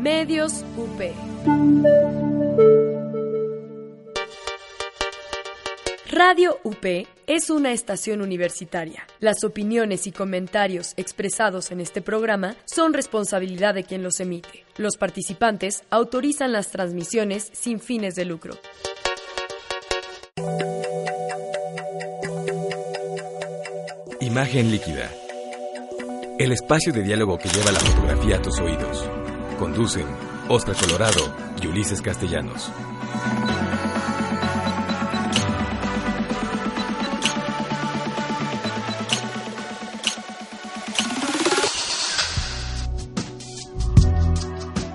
Medios UP. Radio UP es una estación universitaria. Las opiniones y comentarios expresados en este programa son responsabilidad de quien los emite. Los participantes autorizan las transmisiones sin fines de lucro. Imagen líquida. El espacio de diálogo que lleva la fotografía a tus oídos. Conducen Oscar Colorado y Ulises Castellanos.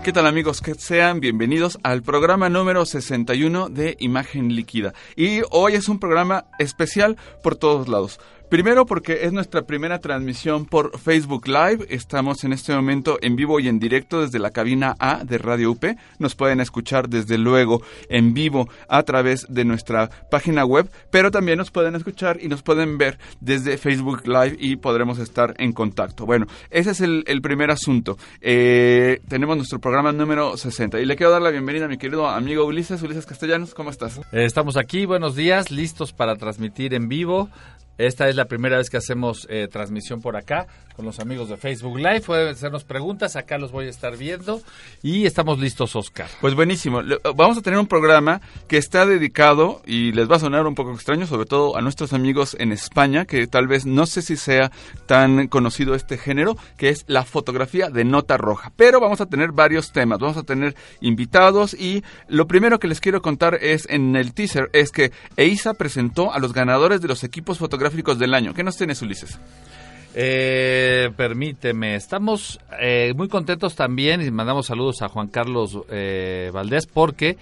¿Qué tal amigos? Que sean bienvenidos al programa número 61 de Imagen Líquida. Y hoy es un programa especial por todos lados. Primero porque es nuestra primera transmisión por Facebook Live. Estamos en este momento en vivo y en directo desde la cabina A de Radio UP. Nos pueden escuchar desde luego en vivo a través de nuestra página web, pero también nos pueden escuchar y nos pueden ver desde Facebook Live y podremos estar en contacto. Bueno, ese es el, primer asunto. Eh, tenemos nuestro programa número 60 y le quiero dar la bienvenida a mi querido amigo Ulises, Ulises Castellanos. ¿Cómo estás? Eh, estamos aquí, buenos días, listos para transmitir en vivo esta es la primera vez que hacemos eh, transmisión por acá con los amigos de Facebook Live. Pueden hacernos preguntas, acá los voy a estar viendo y estamos listos, Oscar. Pues buenísimo. Vamos a tener un programa que está dedicado y les va a sonar un poco extraño, sobre todo a nuestros amigos en España, que tal vez no sé si sea tan conocido este género, que es la fotografía de nota roja. Pero vamos a tener varios temas, vamos a tener invitados y lo primero que les quiero contar es en el teaser es que EISA presentó a los ganadores de los equipos fotográficos del año. ¿Qué nos tienes, Ulises? Eh, permíteme, estamos eh, muy contentos también y mandamos saludos a Juan Carlos eh, Valdés porque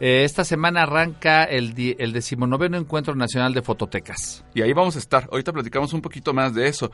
eh, esta semana arranca el, el decimonoveno Encuentro Nacional de Fototecas. Y ahí vamos a estar, ahorita platicamos un poquito más de eso.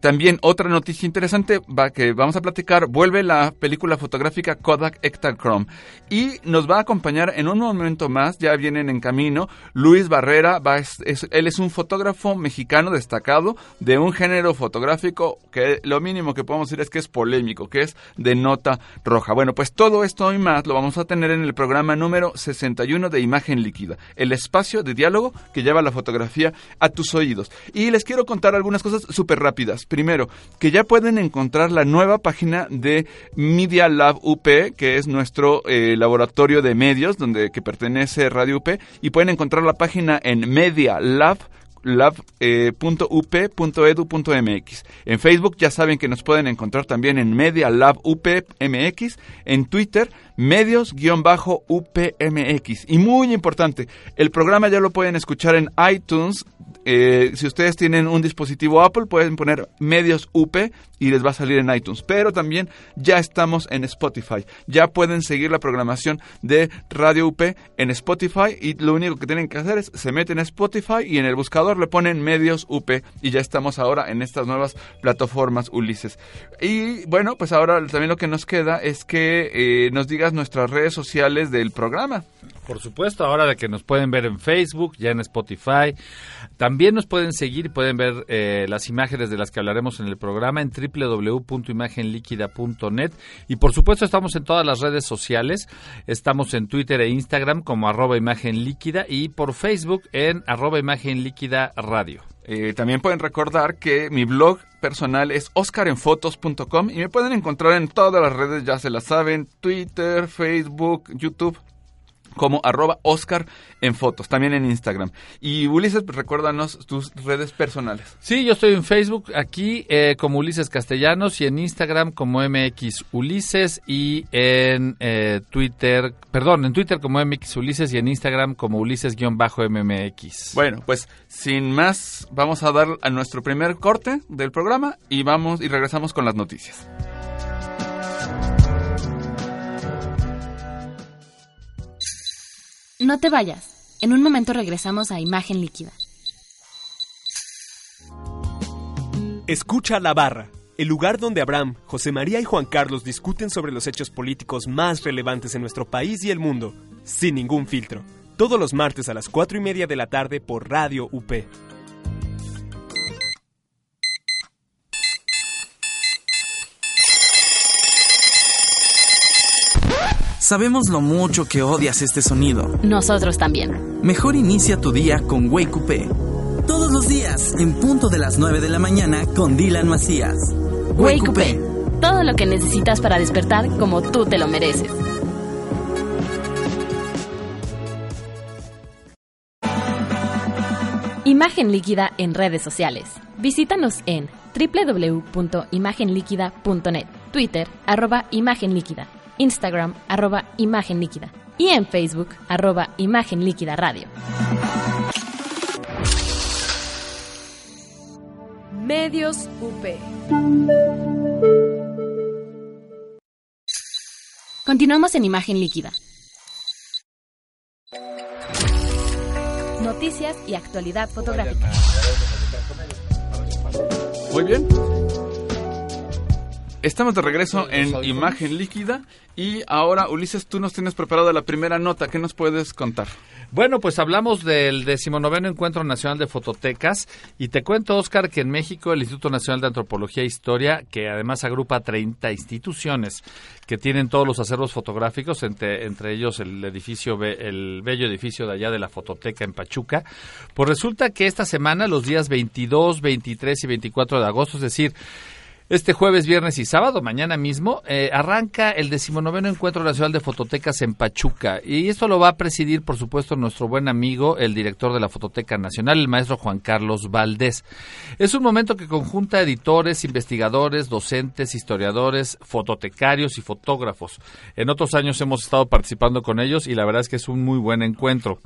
también otra noticia interesante va, que vamos a platicar, vuelve la película fotográfica Kodak Ektachrome y nos va a acompañar en un momento más, ya vienen en camino, Luis Barrera, va, él es un fotógrafo mexicano destacado de un género fotográfico que lo mínimo que podemos decir es que es polémico, que es de nota roja. Bueno, pues todo esto y más lo vamos a tener en el programa número 61 de Imagen Líquida, el espacio de diálogo que lleva la fotografía a tus oídos. Y les quiero contar algunas cosas súper rápidas. Primero, que ya pueden encontrar la nueva página de Media Lab UP, que es nuestro eh, laboratorio de medios donde que pertenece Radio UP, y pueden encontrar la página en Media Lab lab.up.edu.mx. En Facebook ya saben que nos pueden encontrar también en Media Lab UPMX, en Twitter medios-upmx. Y muy importante, el programa ya lo pueden escuchar en iTunes eh, si ustedes tienen un dispositivo Apple, pueden poner medios UP y les va a salir en iTunes. Pero también ya estamos en Spotify. Ya pueden seguir la programación de Radio UP en Spotify y lo único que tienen que hacer es se meten a Spotify y en el buscador le ponen medios UP y ya estamos ahora en estas nuevas plataformas Ulises. Y bueno, pues ahora también lo que nos queda es que eh, nos digas nuestras redes sociales del programa. Por supuesto, ahora de que nos pueden ver en Facebook, ya en Spotify. También nos pueden seguir y pueden ver eh, las imágenes de las que hablaremos en el programa en www.imagenliquida.net. Y por supuesto estamos en todas las redes sociales. Estamos en Twitter e Instagram como arroba imagen líquida y por Facebook en arroba imagen líquida radio. Eh, también pueden recordar que mi blog personal es oscarenfotos.com y me pueden encontrar en todas las redes, ya se las saben, Twitter, Facebook, YouTube, como arroba Oscar en fotos, también en Instagram. Y Ulises, pues, recuérdanos tus redes personales. Sí, yo estoy en Facebook aquí eh, como Ulises Castellanos y en Instagram como MX Ulises y en eh, Twitter, perdón, en Twitter como MX Ulises y en Instagram como Ulises-MMX. Bueno, pues sin más, vamos a dar a nuestro primer corte del programa y vamos y regresamos con las noticias. No te vayas. En un momento regresamos a Imagen Líquida. Escucha la barra, el lugar donde Abraham, José María y Juan Carlos discuten sobre los hechos políticos más relevantes en nuestro país y el mundo, sin ningún filtro. Todos los martes a las 4 y media de la tarde por Radio UP. Sabemos lo mucho que odias este sonido. Nosotros también. Mejor inicia tu día con Wake Coupé. Todos los días, en punto de las 9 de la mañana, con Dylan Macías. Wake Coupé. Todo lo que necesitas para despertar como tú te lo mereces. Imagen líquida en redes sociales. Visítanos en www.imagenliquida.net, Twitter, arroba Imagen Líquida, Instagram, arroba Imagen Líquida y en Facebook, arroba Imagen Líquida Radio. Medios UP. Continuamos en Imagen Líquida. Noticias y actualidad fotográfica. Muy bien. Estamos de regreso en Imagen Líquida y ahora, Ulises, tú nos tienes preparada la primera nota. ¿Qué nos puedes contar? Bueno, pues hablamos del decimonoveno Encuentro Nacional de Fototecas y te cuento, Oscar, que en México el Instituto Nacional de Antropología e Historia, que además agrupa 30 instituciones que tienen todos los acervos fotográficos, entre, entre ellos el edificio, el bello edificio de allá de la Fototeca en Pachuca, pues resulta que esta semana, los días 22, 23 y 24 de agosto, es decir, este jueves, viernes y sábado, mañana mismo, eh, arranca el decimonoveno Encuentro Nacional de Fototecas en Pachuca. Y esto lo va a presidir, por supuesto, nuestro buen amigo, el director de la Fototeca Nacional, el maestro Juan Carlos Valdés. Es un momento que conjunta editores, investigadores, docentes, historiadores, fototecarios y fotógrafos. En otros años hemos estado participando con ellos y la verdad es que es un muy buen encuentro.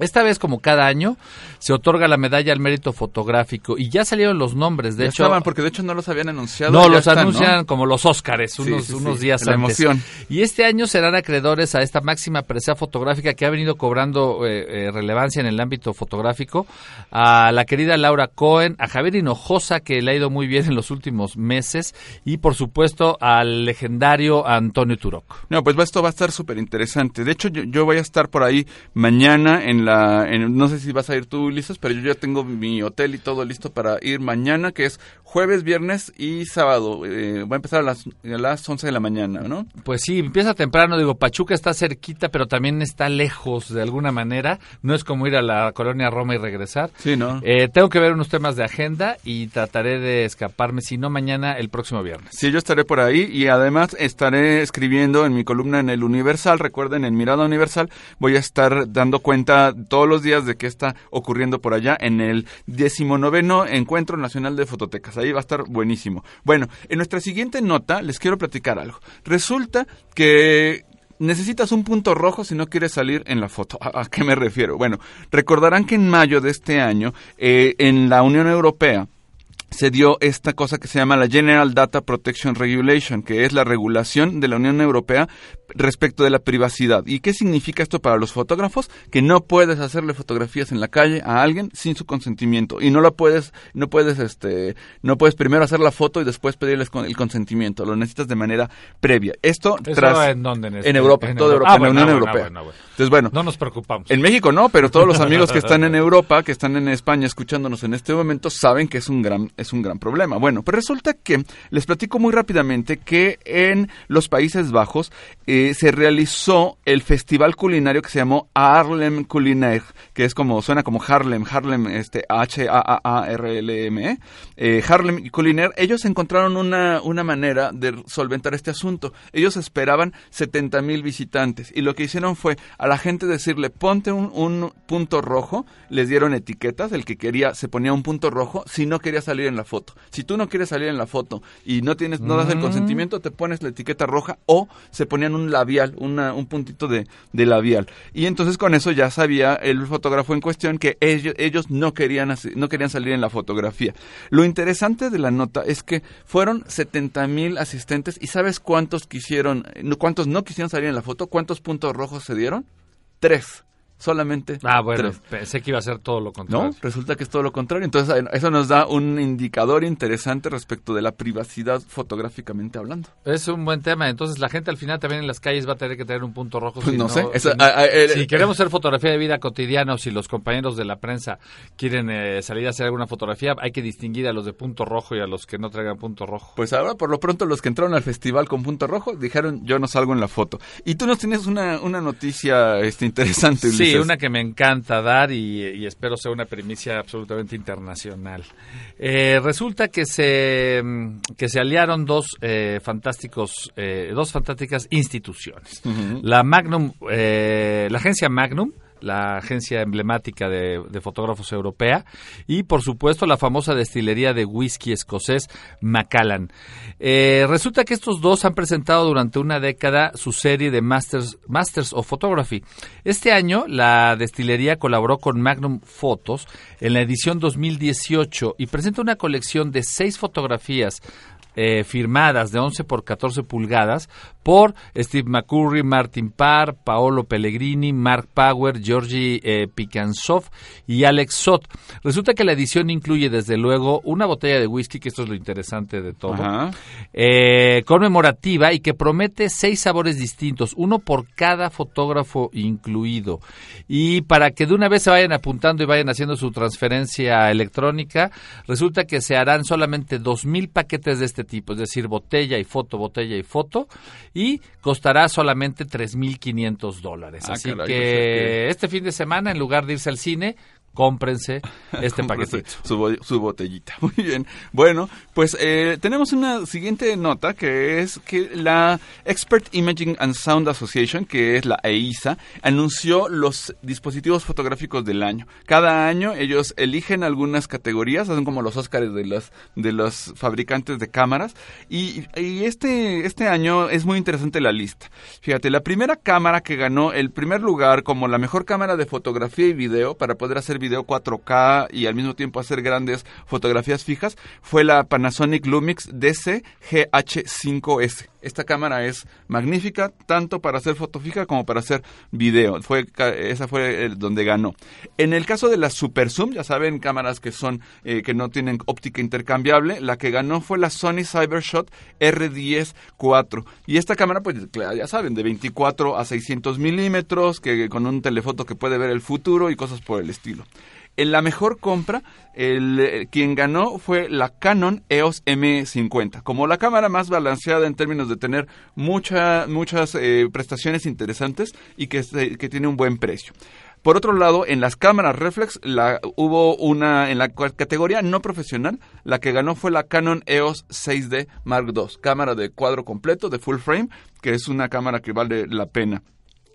Esta vez, como cada año, se otorga la medalla al mérito fotográfico y ya salieron los nombres. De Ya hecho, estaban, porque de hecho no los habían anunciado. no, los están, ¿no? anuncian como los Óscares unos, sí, sí, unos días la antes. emoción. Y este año serán acreedores a esta máxima presea fotográfica que ha venido cobrando eh, eh, relevancia en el ámbito fotográfico a la querida Laura Cohen, a Javier Hinojosa, que le ha ido muy bien en los últimos meses, y por supuesto al legendario Antonio Turok. No, pues esto va a estar súper interesante. De hecho, yo, yo voy a estar por ahí mañana en la... En, no sé si vas a ir tú, Ulises, pero yo ya tengo mi hotel y todo listo para ir mañana, que es jueves, viernes y sábado. Eh, va a empezar a las, a las 11 de la mañana, ¿no? Pues sí, empieza temprano, digo, Pachuca está cerquita, pero también está lejos de alguna manera. No es como ir a la colonia Roma y regresar. Sí, ¿no? Eh, tengo que ver unos temas de agenda y trataré de escaparme, si no mañana, el próximo viernes. Sí, yo estaré por ahí y además estaré escribiendo en mi columna en el Universal. Recuerden, en Mirada Universal voy a estar dando cuenta todos los días de qué está ocurriendo por allá en el decimonoveno Encuentro Nacional de Fototecas. Ahí va a estar buenísimo. Bueno, en nuestra siguiente nota les quiero platicar algo. Resulta que necesitas un punto rojo si no quieres salir en la foto. ¿A, a qué me refiero? Bueno, recordarán que en mayo de este año, eh, en la Unión Europea, se dio esta cosa que se llama la General Data Protection Regulation, que es la regulación de la Unión Europea respecto de la privacidad. ¿Y qué significa esto para los fotógrafos? Que no puedes hacerle fotografías en la calle a alguien sin su consentimiento y no lo puedes, no puedes, este, no puedes primero hacer la foto y después pedirles con el consentimiento. Lo necesitas de manera previa. Esto ¿Eso tras en dónde? En, este- en Europa, en toda Europa. Europa, Ah, en la Unión bueno, Europea. bueno. Entonces, bueno, No nos preocupamos. en México no, pero todos los amigos que están en Europa, que están en España escuchándonos en este momento, saben que es un gran, es un gran problema. Bueno, pero resulta que les platico muy rápidamente que en los Países Bajos eh, se realizó el festival culinario que se llamó Harlem Culinaire, que es como, suena como Harlem, Harlem, este, H-A-A-R-L-M, eh, Harlem Culinaire. Ellos encontraron una, una manera de solventar este asunto. Ellos esperaban 70 mil visitantes y lo que hicieron fue a la gente decirle ponte un, un punto rojo, les dieron etiquetas, el que quería se ponía un punto rojo si no quería salir en la foto. Si tú no quieres salir en la foto y no tienes, no das el Mm. consentimiento, te pones la etiqueta roja o se ponían un labial, una, un puntito de, labial. Y entonces con eso ya sabía el fotógrafo en cuestión que ellos, ellos no querían no querían salir en la fotografía. Lo interesante de la nota es que fueron 70 mil asistentes y ¿sabes cuántos quisieron, cuántos no quisieron salir en la foto? ¿Cuántos puntos rojos se dieron? Tres. Solamente Ah, bueno, tres. pensé que iba a ser todo lo contrario. No, resulta que es todo lo contrario. Entonces, eh, eso nos da un indicador interesante respecto de la privacidad fotográficamente hablando. Es un buen tema. Entonces, la gente al final también en las calles va a tener que tener un punto rojo. Pues si no sé, eso, si eh, queremos hacer fotografía de vida cotidiana o si los compañeros de la prensa quieren eh, salir a hacer alguna fotografía, hay que distinguir a los de punto rojo y a los que no traigan punto rojo. Pues ahora, por lo pronto, los que entraron al festival con punto rojo dijeron, yo no salgo en la foto. Y tú nos tienes una, una noticia este, interesante, Sí, Ulises. una que me encanta dar y, y espero sea una primicia absolutamente internacional. Eh, resulta que se mm, que se aliaron dos eh, fantásticos, eh, dos fantásticas instituciones. La Magnum, eh, la agencia Magnum la agencia emblemática de, fotógrafos europea, y por supuesto la famosa destilería de whisky escocés Macallan. Eh, resulta que estos dos han presentado durante una década su serie de Masters, Masters of Photography. Este año la destilería colaboró con Magnum Photos en la edición 2018 y presenta una colección de seis fotografías eh, firmadas de 11 por 14 pulgadas por Steve McCurry, Martin Parr, Paolo Pellegrini, Mark Power, Georgi eh, Picansov y Alex Sot. Resulta que la edición incluye desde luego una botella de whisky, que esto es lo interesante de todo, eh, conmemorativa y que promete seis sabores distintos, uno por cada fotógrafo incluido. Y para que de una vez se vayan apuntando y vayan haciendo su transferencia electrónica, resulta que se harán solamente dos mil paquetes de este tipo, es decir, botella y foto, botella y foto, y costará solamente tres mil quinientos dólares. Ah, Así caray, que o sea que- este fin de semana, en lugar de irse al cine, cómprense este paquetito. Su, su botellita. Muy bien. Bueno, pues eh, tenemos una siguiente nota que es que la Expert Imaging and Sound Association, que es la EISA, anunció los dispositivos fotográficos del año. Cada año ellos eligen algunas categorías, hacen como los Óscares de los, de los fabricantes de cámaras. Y, y este, este año es muy interesante la lista. Fíjate, la primera cámara que ganó el primer lugar como la mejor cámara de fotografía y video para poder hacer video 4K y al mismo tiempo hacer grandes fotografías fijas fue la Panasonic Lumix DC GH5S. Esta cámara es magnífica tanto para hacer foto fija como para hacer video. Fue esa fue donde ganó. En el caso de la Super Zoom, ya saben, cámaras que son eh, que no tienen óptica intercambiable, la que ganó fue la Sony Cybershot R10 4. Y esta cámara, pues ya saben, de 24 a 600 milímetros, que con un telefoto que puede ver el futuro y cosas por el estilo. En la mejor compra, el, eh, quien ganó fue la Canon EOS M50, como la cámara más balanceada en términos de tener mucha, muchas eh, prestaciones interesantes y que, que tiene un buen precio. Por otro lado, en las cámaras reflex la, hubo una en la categoría no profesional, la que ganó fue la Canon EOS 6D Mark II, cámara de cuadro completo de full frame, que es una cámara que vale la pena.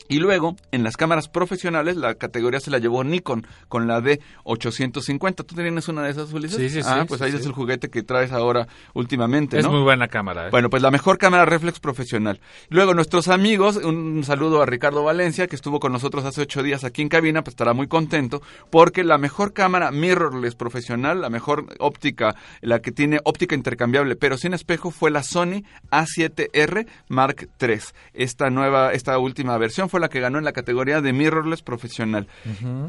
Y luego, en las cámaras profesionales, la categoría se la llevó Nikon con la D850. ¿Tú tienes una de esas, Ulises? Sí, sí, sí, Ah, pues sí, ahí sí. es el juguete que traes ahora últimamente, Es muy buena cámara. ¿eh? Bueno, pues la mejor cámara reflex profesional. Luego, nuestros amigos, un saludo a Ricardo Valencia, que estuvo con nosotros hace ocho días aquí en cabina, pues estará muy contento, porque la mejor cámara mirrorless profesional, la mejor óptica, la que tiene óptica intercambiable, pero sin espejo, fue la Sony A7R Mark III. Esta nueva, esta última versión fue la que ganó en la categoría de mirrorless profesional.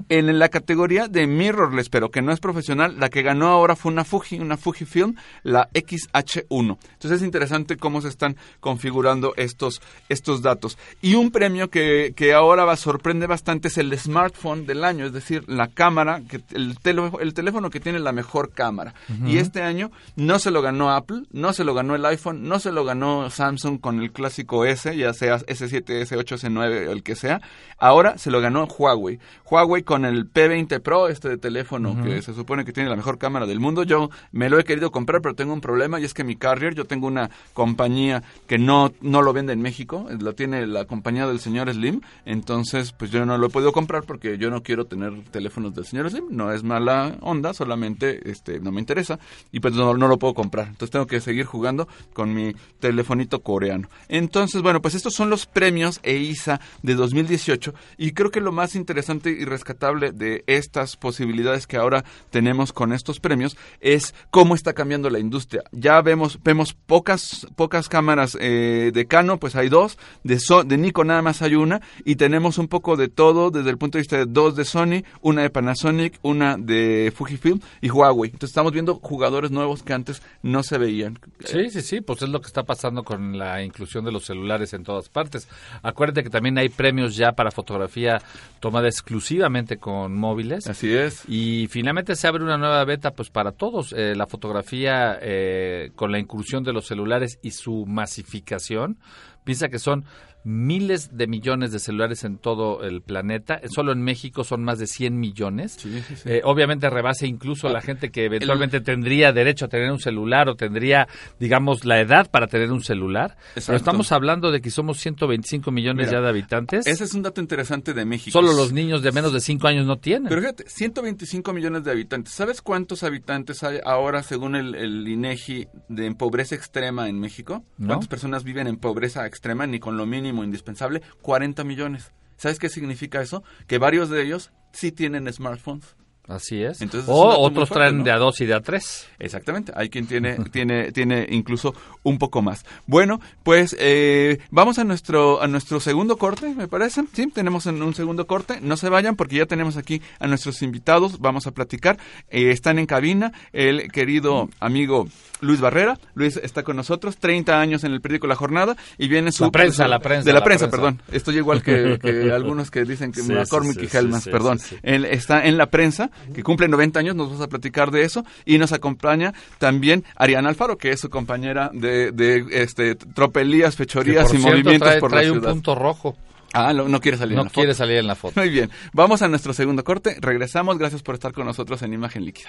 En la categoría de mirrorless, pero que no es profesional, la que ganó ahora fue una Fuji, una Fujifilm, la XH1. Entonces es interesante cómo se están configurando estos, estos datos. Y un premio que, que ahora va, sorprende bastante es el smartphone del año, es decir, la cámara, que, el, tele- el teléfono que tiene la mejor cámara. Y este año no se lo ganó Apple, no se lo ganó el iPhone, no se lo ganó Samsung con el clásico S, ya sea S7, S8, S9, el que sea. Ahora se lo ganó Huawei. Huawei con el P20 Pro, este teléfono que se supone que tiene la mejor cámara del mundo. Yo me lo he querido comprar, pero tengo un problema y es que mi carrier, yo tengo una compañía que no, no lo vende en México, lo tiene la compañía del señor Slim. Entonces, pues yo no lo he podido comprar porque yo no quiero tener teléfonos del señor Slim. No es mala onda, solamente este no me interesa y pues no, no lo puedo comprar. Entonces tengo que seguir jugando con mi telefonito coreano. Entonces, bueno, pues estos son los premios EISA de 2018 y creo que lo más interesante y rescatable de estas posibilidades que ahora tenemos con estos premios es cómo está cambiando la industria. Ya vemos vemos pocas pocas cámaras eh, de Canon, pues hay dos, de de Nikon nada más hay una y tenemos un poco de todo desde el punto de vista de dos de Sony, una de Panasonic, una de Fujifilm y Huawei. Entonces estamos viendo jugadores nuevos que antes no se veían. Sí, sí, sí, pues es lo que está pasando con la inclusión de los celulares en todas partes. Acuérdate que también hay premios ya para fotografía tomada exclusivamente con móviles. Así es. Y finalmente se abre una nueva beta pues para todos. Eh, la fotografía eh, con la inclusión de los celulares y su masificación. Piensa que son miles de millones de celulares en todo el planeta. Solo en México son más de 100 millones. Eh, obviamente rebase incluso la gente que eventualmente tendría derecho a tener un celular o tendría, digamos, la edad para tener un celular. Pero estamos hablando de que somos 125 millones ya de habitantes. Ese es un dato interesante de México. Solo los niños de menos de 5 años no tienen. Pero fíjate, 125 millones de habitantes. ¿Sabes cuántos habitantes hay ahora según el, INEGI de en pobreza extrema en México? ¿Cuántas personas viven en pobreza extrema ni con lo mínimo indispensable, 40 millones. ¿Sabes qué significa eso? Que varios de ellos sí tienen smartphones. Así es. o otros traen de a dos y de a tres. Exactamente. Hay quien tiene, tiene, tiene incluso un poco más. Bueno, pues eh, vamos a nuestro, a nuestro segundo corte, me parece. Sí, tenemos un segundo corte. No se vayan porque ya tenemos aquí a nuestros invitados. Vamos a platicar. Eh, están en cabina el querido amigo Luis Barrera. Luis está con nosotros, 30 años en el periódico La Jornada y viene su... La prensa, la prensa. De la, prensa, perdón. Estoy igual que, algunos que dicen que sí, McCormick y Helmans, perdón. Él está en la prensa, que cumple 90 años, nos vamos a platicar de eso y nos acompaña también Ariana Alfaro, que es su compañera de, de este, tropelías, fechorías y movimientos por la ciudad. un punto rojo. Ah, no, quiere salir en la foto. No quiere salir en la foto. Muy bien. Vamos a nuestro segundo corte. Regresamos. Gracias por estar con nosotros en Imagen Líquida.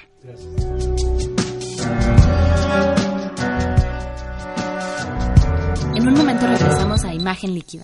En un momento regresamos a Imagen Líquida.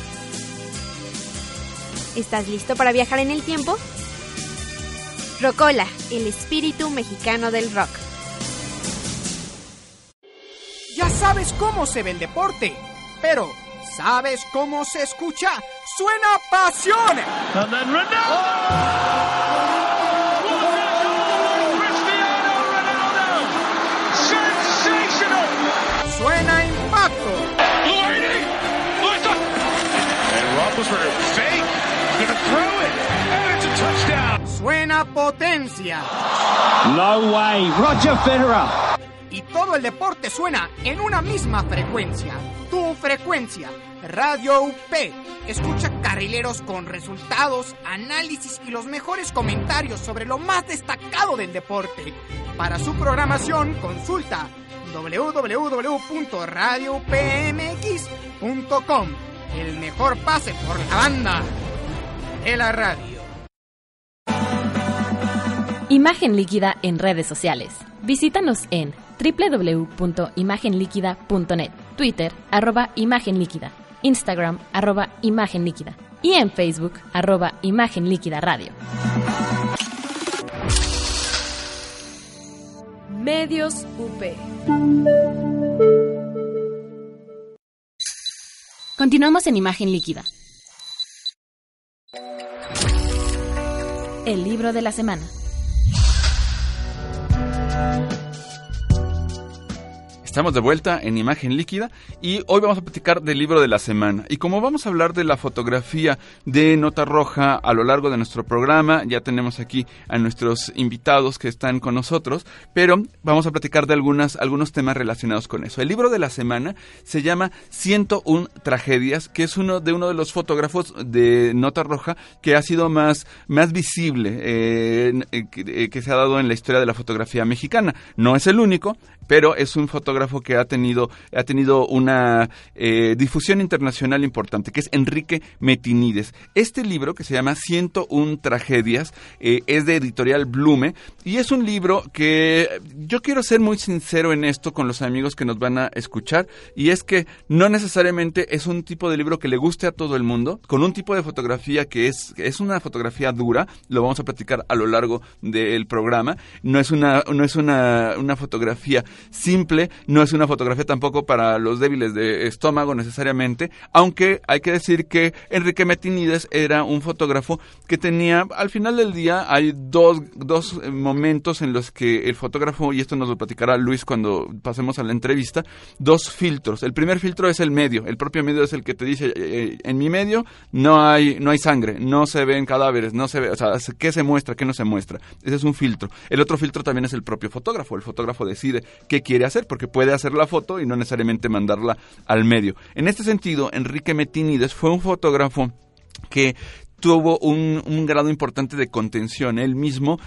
¿Estás listo para viajar en el tiempo? Rocola, el espíritu mexicano del rock. Ya sabes cómo se ve el deporte, pero ¿sabes cómo se escucha? ¡Suena pasión! Suena potencia. No way, Roger Federer. Y todo el deporte suena en una misma frecuencia. Tu frecuencia, Radio UP. Escucha carrileros con resultados, análisis y los mejores comentarios sobre lo más destacado del deporte. Para su programación, consulta www.radiopmx.com. El mejor pase por la banda de la radio. Imagen líquida en redes sociales. Visítanos en www.imagenliquida.net, Twitter, arroba Imagen Líquida, Instagram, arroba Imagen Líquida y en Facebook, arroba Imagen Líquida Radio. Medios UP. Continuamos en imagen líquida. El libro de la semana. Bye. Estamos de vuelta en imagen líquida y hoy vamos a platicar del libro de la semana. Y como vamos a hablar de la fotografía de Nota Roja a lo largo de nuestro programa, ya tenemos aquí a nuestros invitados que están con nosotros, pero vamos a platicar de algunas, algunos temas relacionados con eso. El libro de la semana se llama 101 tragedias, que es uno de uno de los fotógrafos de Nota Roja que ha sido más, más visible eh, eh, que, que se ha dado en la historia de la fotografía mexicana. No es el único, pero es un fotógrafo que ha tenido, ha tenido una eh, difusión internacional importante, que es Enrique Metinides. Este libro, que se llama 101 tragedias, eh, es de editorial Blume, y es un libro que yo quiero ser muy sincero en esto con los amigos que nos van a escuchar, y es que no necesariamente es un tipo de libro que le guste a todo el mundo, con un tipo de fotografía que es, es una fotografía dura, lo vamos a platicar a lo largo del programa, no es una, no es una, una fotografía simple, no es una fotografía tampoco para los débiles de estómago necesariamente, aunque hay que decir que Enrique Metinides era un fotógrafo que tenía, al final del día, hay dos, dos momentos en los que el fotógrafo, y esto nos lo platicará Luis cuando pasemos a la entrevista, dos filtros. El primer filtro es el medio, el propio medio es el que te dice, eh, eh, en mi medio no hay, no hay sangre, no se ven cadáveres, no se ve, o sea, qué se muestra, qué no se muestra. Ese es un filtro. El otro filtro también es el propio fotógrafo. El fotógrafo decide qué quiere hacer, porque puede hacer la foto y no necesariamente mandarla al medio. En este sentido, Enrique Metinides fue un fotógrafo que tuvo un, grado importante de contención. Él mismo,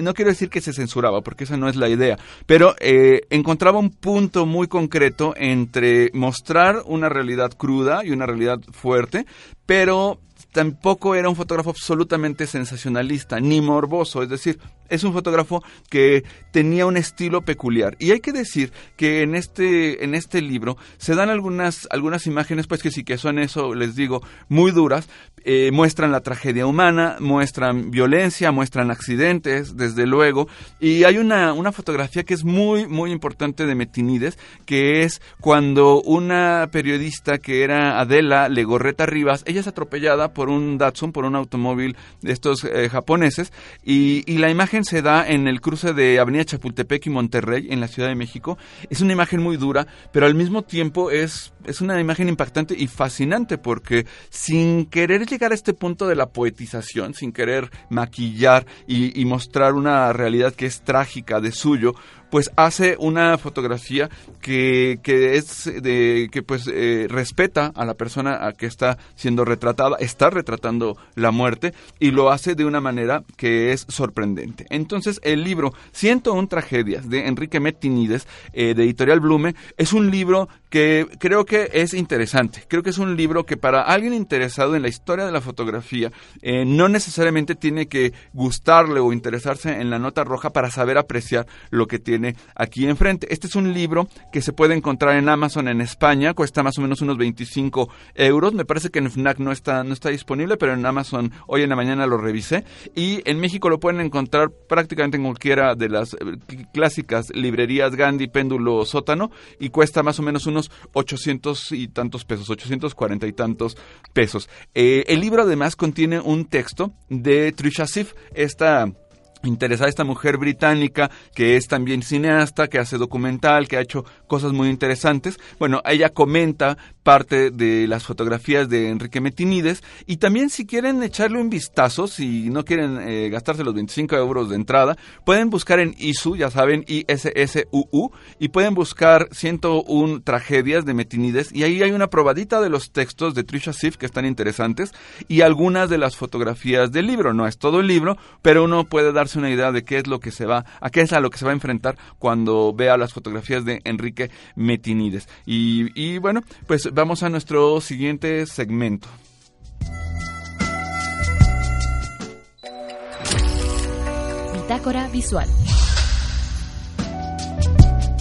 no quiero decir que se censuraba, porque esa no es la idea, pero eh, encontraba un punto muy concreto entre mostrar una realidad cruda y una realidad fuerte, pero tampoco era un fotógrafo absolutamente sensacionalista ni morboso, es decir, es un fotógrafo que tenía un estilo peculiar. Y hay que decir que en este, en este libro se dan algunas, algunas imágenes, pues que sí que son eso, les digo, muy duras. Eh, muestran la tragedia humana, muestran violencia, muestran accidentes, desde luego. Y hay una, una fotografía que es muy, muy importante de Metinides, que es cuando una periodista que era Adela Legorreta Rivas, ella es atropellada por un Datsun, por un automóvil de estos eh, japoneses, y, y la imagen se da en el cruce de Avenida Chapultepec y Monterrey, en la Ciudad de México. Es una imagen muy dura, pero al mismo tiempo es, es una imagen impactante y fascinante porque sin querer llegar a este punto de la poetización, sin querer maquillar y, y mostrar una realidad que es trágica de suyo, pues hace una fotografía que, que es de que pues eh, respeta a la persona a que está siendo retratada, está retratando la muerte y lo hace de una manera que es sorprendente. Entonces el libro 101 tragedias de Enrique Metinides eh, de Editorial Blume es un libro que creo que es interesante. Creo que es un libro que para alguien interesado en la historia de la fotografía eh, no necesariamente tiene que gustarle o interesarse en la nota roja para saber apreciar lo que tiene aquí enfrente. Este es un libro que se puede encontrar en Amazon en España, cuesta más o menos unos 25 euros. Me parece que en FNAC no está, no está disponible, pero en Amazon hoy en la mañana lo revisé. Y en México lo pueden encontrar prácticamente en cualquiera de las eh, clásicas librerías Gandhi, Péndulo, Sótano, y cuesta más o menos unos 800 y tantos pesos, 840 y tantos pesos. Eh, el libro además contiene un texto de Trisha Sif, esta interesada esta mujer británica que es también cineasta, que hace documental, que ha hecho cosas muy interesantes. Bueno, ella comenta parte de las fotografías de Enrique Metinides y también si quieren echarle un vistazo, si no quieren eh, gastarse los 25 euros de entrada, pueden buscar en ISU, ya saben, ISSUU, y pueden buscar 101 tragedias de Metinides y ahí hay una probadita de los textos de Trisha Sif que están interesantes y algunas de las fotografías del libro. No es todo el libro, pero uno puede darse una idea de qué es lo que se va, a qué es a lo que se va a enfrentar cuando vea las fotografías de Enrique Metinides. Y, y bueno, pues vamos a nuestro siguiente segmento. Bitácora Visual.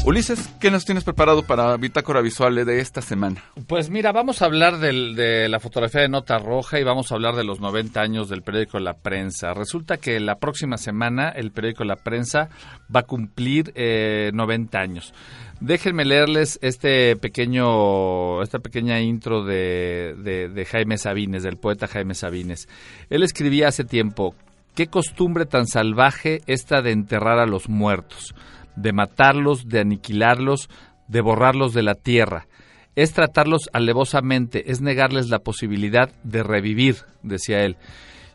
Ulises, ¿qué nos tienes preparado para Bitácora Visual de esta semana? Pues mira, vamos a hablar de la fotografía de nota roja y vamos a hablar de los 90 años del periódico La Prensa. Resulta que la próxima semana el periódico La Prensa va a cumplir 90 eh, años. Déjenme leerles este pequeño, esta pequeña intro de, de Jaime Sabines, del poeta Jaime Sabines. Él escribía hace tiempo, qué costumbre tan salvaje esta de enterrar a los muertos de matarlos, de aniquilarlos, de borrarlos de la tierra. Es tratarlos alevosamente, es negarles la posibilidad de revivir, decía él.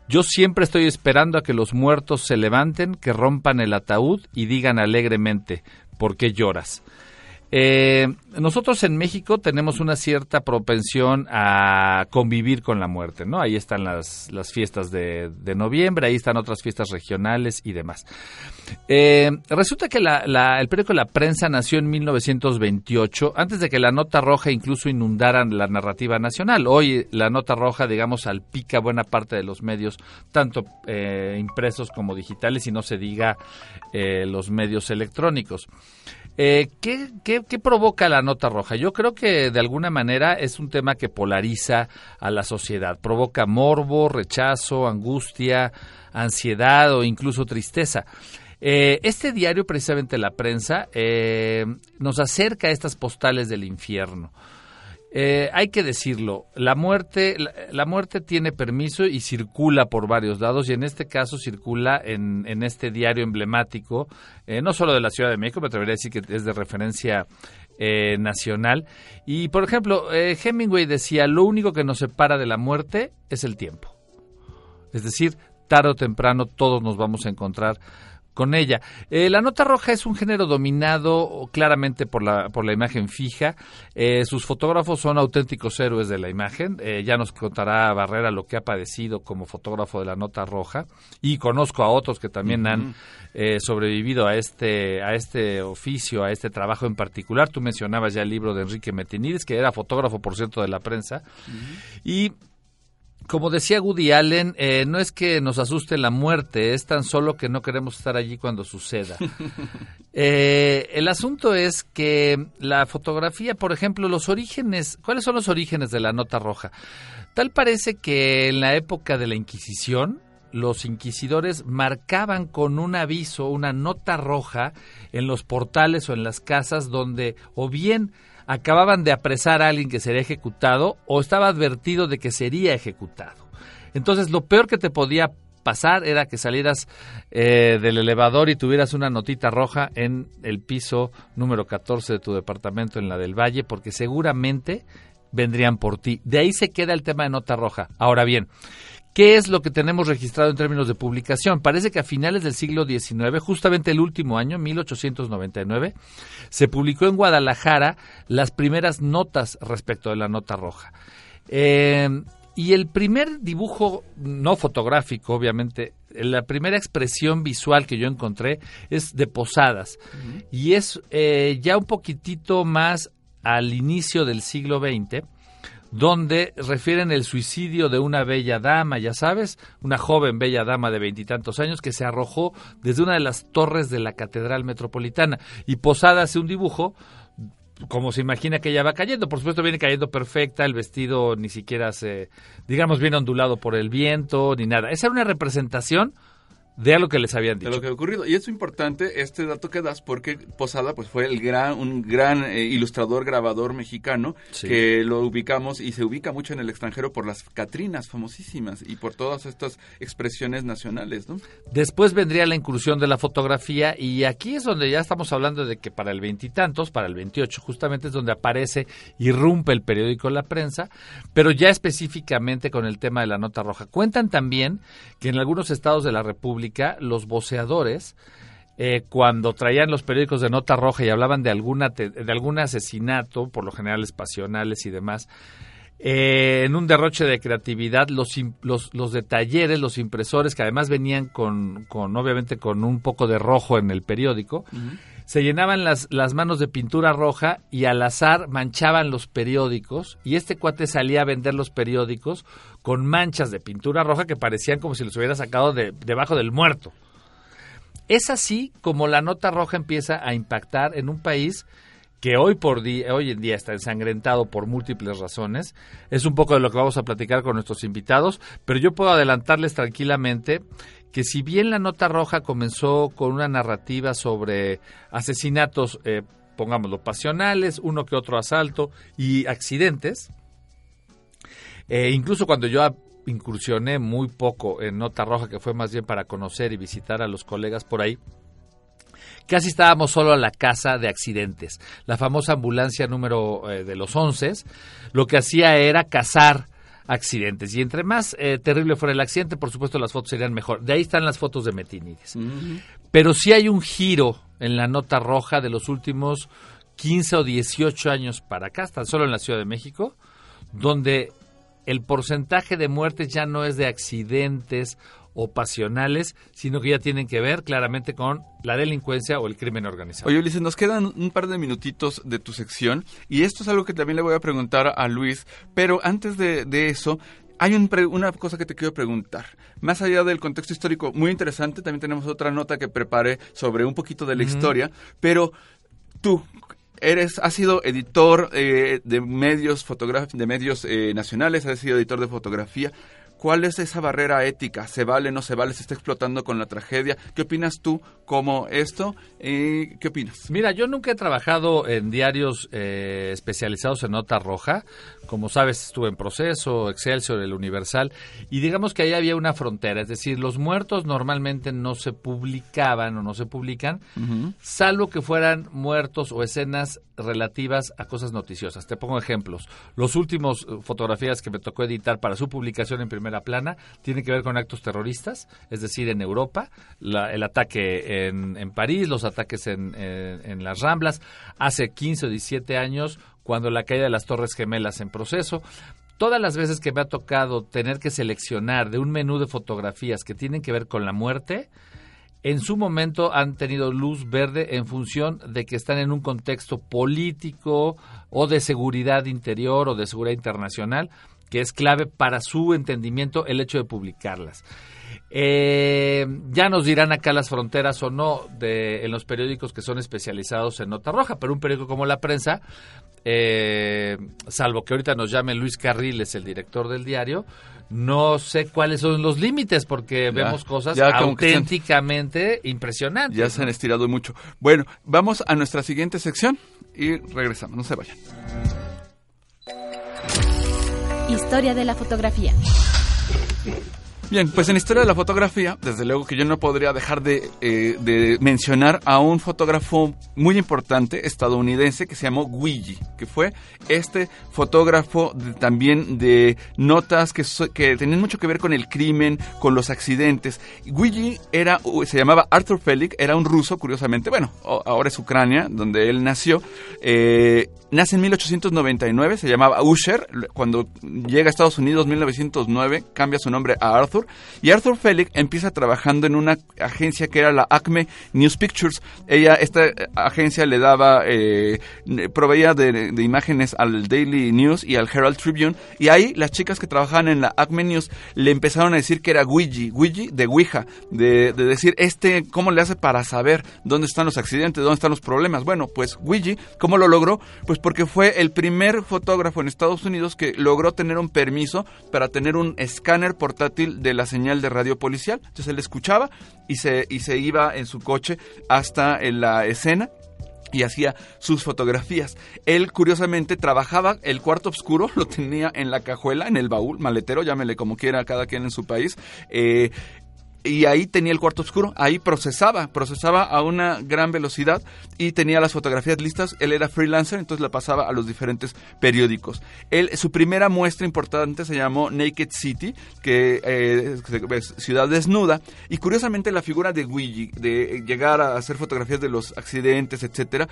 Yo siempre estoy esperando a que los muertos se levanten, que rompan el ataúd y digan alegremente, ¿por qué lloras? Eh, nosotros en México tenemos una cierta propensión a convivir con la muerte, ¿no? Ahí están las, las fiestas de, de noviembre, ahí están otras fiestas regionales y demás. Eh, resulta que la, la- el periódico La Prensa nació en 1928, antes de que la nota roja incluso inundaran la narrativa nacional. Hoy la nota roja, digamos, salpica buena parte de los medios, tanto eh, impresos como digitales, y no se diga los medios electrónicos. Eh, ¿qué, qué, qué provoca la nota roja? Yo creo que de alguna manera es un tema que polariza a la sociedad. Provoca morbo, rechazo, angustia, ansiedad o incluso tristeza. Eh, este diario, precisamente La Prensa, eh, nos acerca a estas postales del infierno. Eh, hay que decirlo, la muerte, la, la muerte tiene permiso y circula por varios lados y en este caso circula en, este diario emblemático, eh, no solo de la Ciudad de México, me atrevería a decir que es de referencia eh, nacional. Y por ejemplo, eh, Hemingway decía, lo único que nos separa de la muerte es el tiempo. Es decir, tarde o temprano todos nos vamos a encontrar con ella. Eh, la nota roja es un género dominado claramente por la, por la imagen fija. Eh, sus fotógrafos son auténticos héroes de la imagen. Eh, ya nos contará Barrera lo que ha padecido como fotógrafo de la nota roja. Y conozco a otros que también han eh, sobrevivido a este, a este oficio, a este trabajo en particular. Tú mencionabas ya el libro de Enrique Metinides, que era fotógrafo, por cierto, de la prensa. Y como decía Woody Allen, eh, no es que nos asuste la muerte, es tan solo que no queremos estar allí cuando suceda. Eh, el asunto es que la fotografía, por ejemplo, los orígenes, ¿cuáles son los orígenes de la nota roja? Tal parece que en la época de la Inquisición, los inquisidores marcaban con un aviso, una nota roja, en los portales o en las casas donde o bien acababan de apresar a alguien que sería ejecutado o estaba advertido de que sería ejecutado. Entonces, lo peor que te podía pasar era que salieras eh, del elevador y tuvieras una notita roja en el piso número 14 de tu departamento en la del Valle, porque seguramente vendrían por ti. De ahí se queda el tema de nota roja. Ahora bien, ¿Qué es lo que tenemos registrado en términos de publicación? Parece que a finales del siglo XIX, justamente el último año, 1899, se publicó en Guadalajara las primeras notas respecto de la nota roja. Eh, y el primer dibujo, no fotográfico, obviamente, la primera expresión visual que yo encontré es de Posadas. Y es eh, ya un poquitito más al inicio del siglo XX donde refieren el suicidio de una bella dama, ya sabes, una joven bella dama de veintitantos años que se arrojó desde una de las torres de la Catedral Metropolitana. Y Posada hace un dibujo como se imagina que ella va cayendo. Por supuesto viene cayendo perfecta, el vestido ni siquiera se, digamos, viene ondulado por el viento, ni nada. Esa era una representación de algo que les habían dicho. De lo que ha ocurrido. Y es importante este dato que das porque Posada pues fue el gran, un gran eh, ilustrador, grabador mexicano Sí. que lo ubicamos y se ubica mucho en el extranjero por las Catrinas famosísimas y por todas estas expresiones nacionales, ¿no? Después vendría la incursión de la fotografía y aquí es donde ya estamos hablando de que para el veintitantos, para el 28 justamente es donde aparece, irrumpe el periódico La Prensa, pero ya específicamente con el tema de la nota roja. Cuentan también que en algunos estados de la República los voceadores eh, cuando traían los periódicos de nota roja y hablaban de, alguna te- de algún asesinato, por lo general pasionales y demás, eh, en un derroche de creatividad, los, los, los de talleres, los impresores, que además venían con, con, obviamente, con un poco de rojo en el periódico, se llenaban las, las manos de pintura roja y al azar manchaban los periódicos y este cuate salía a vender los periódicos con manchas de pintura roja que parecían como si los hubiera sacado de, debajo del muerto. Es así como la nota roja empieza a impactar en un país que hoy por día, hoy en día está ensangrentado por múltiples razones. Es un poco de lo que vamos a platicar con nuestros invitados, pero yo puedo adelantarles tranquilamente que si bien la nota roja comenzó con una narrativa sobre asesinatos, eh, pongámoslo, pasionales, uno que otro asalto y accidentes, eh, incluso cuando yo incursioné muy poco en Nota Roja, que fue más bien para conocer y visitar a los colegas por ahí, casi estábamos solo a la casa de accidentes. La famosa ambulancia número eh, de los once, lo que hacía era cazar accidentes. Y entre más eh, terrible fuera el accidente, por supuesto las fotos serían mejor. De ahí están las fotos de Metinides. Pero sí hay un giro en la nota roja de los últimos 15 o 18 años para acá, tan solo en la Ciudad de México, donde el porcentaje de muertes ya no es de accidentes o pasionales, sino que ya tienen que ver claramente con la delincuencia o el crimen organizado. Oye, Ulises, nos quedan un par de minutitos de tu sección y esto es algo que también le voy a preguntar a Luis, pero antes de, eso, hay una cosa que te quiero preguntar. Más allá del contexto histórico, muy interesante, también tenemos otra nota que preparé sobre un poquito de la historia, pero tú, eres, has sido editor eh, de medios de medios eh, nacionales, has sido editor de fotografía. ¿Cuál es esa barrera ética? ¿Se vale, no se vale? ¿Se está explotando con la tragedia? ¿Qué opinas tú como esto? ¿Qué opinas? Mira, yo nunca he trabajado en diarios eh, especializados en nota roja. Como sabes, estuve en Proceso, Excelsior, El Universal, y digamos que ahí había una frontera. Es decir, los muertos normalmente no se publicaban o no se publican, salvo que fueran muertos o escenas relativas a cosas noticiosas. Te pongo ejemplos. Los últimos eh, fotografías que me tocó editar para su publicación en primera plana tienen que ver con actos terroristas, es decir, en Europa, el ataque en, París, los ataques en, en, las Ramblas, hace 15 o 17 años, cuando la caída de las Torres Gemelas en proceso. Todas las veces que me ha tocado tener que seleccionar de un menú de fotografías que tienen que ver con la muerte, en su momento han tenido luz verde en función de que están en un contexto político o de seguridad interior o de seguridad internacional que es clave para su entendimiento el hecho de publicarlas. Eh, ya nos dirán acá las fronteras o no de, en los periódicos que son especializados en nota roja, pero un periódico como La Prensa, eh, salvo que ahorita nos llame Luis Carriles, el director del diario, no sé cuáles son los límites porque vemos cosas auténticamente impresionantes. Ya se han estirado mucho. Bueno, vamos a nuestra siguiente sección y regresamos. No se vayan. Historia de la fotografía. Bien, pues en historia de la fotografía, desde luego que yo no podría dejar de, eh, mencionar a un fotógrafo muy importante estadounidense que se llamó Guigi, que fue este fotógrafo también de notas que, que tenían mucho que ver con el crimen, con los accidentes. Guigi era, se llamaba Arthur Felig, era un ruso, curiosamente, bueno, ahora es Ucrania, donde él nació. Eh, nace en 1899, se llamaba Usher, cuando llega a Estados Unidos en 1909, cambia su nombre a Arthur y Arthur Felig empieza trabajando en una agencia que era la Acme News Pictures. Ella, esta agencia le daba, eh, proveía de, imágenes al Daily News y al Herald Tribune. Y ahí las chicas que trabajaban en la Acme News le empezaron a decir que era Ouija, Ouija de Ouija, de, decir, este, ¿cómo le hace para saber dónde están los accidentes, dónde están los problemas? Bueno, pues Ouija, ¿cómo lo logró? Pues porque fue el primer fotógrafo en Estados Unidos que logró tener un permiso para tener un escáner portátil de la señal de radio policial. Entonces él escuchaba y se, y se iba en su coche hasta en la escena y hacía sus fotografías. Él, curiosamente, trabajaba el cuarto oscuro, lo tenía en la cajuela, en el baúl, maletero, llámele como quiera cada quien en su país. Eh, y ahí tenía el cuarto oscuro, ahí procesaba, procesaba a una gran velocidad y tenía las fotografías listas. Él era freelancer, entonces la pasaba a los diferentes periódicos. Él, su primera muestra importante se llamó Naked City, que eh, es ciudad desnuda, y curiosamente la figura de Ouija, de llegar a hacer fotografías de los accidentes, etcétera,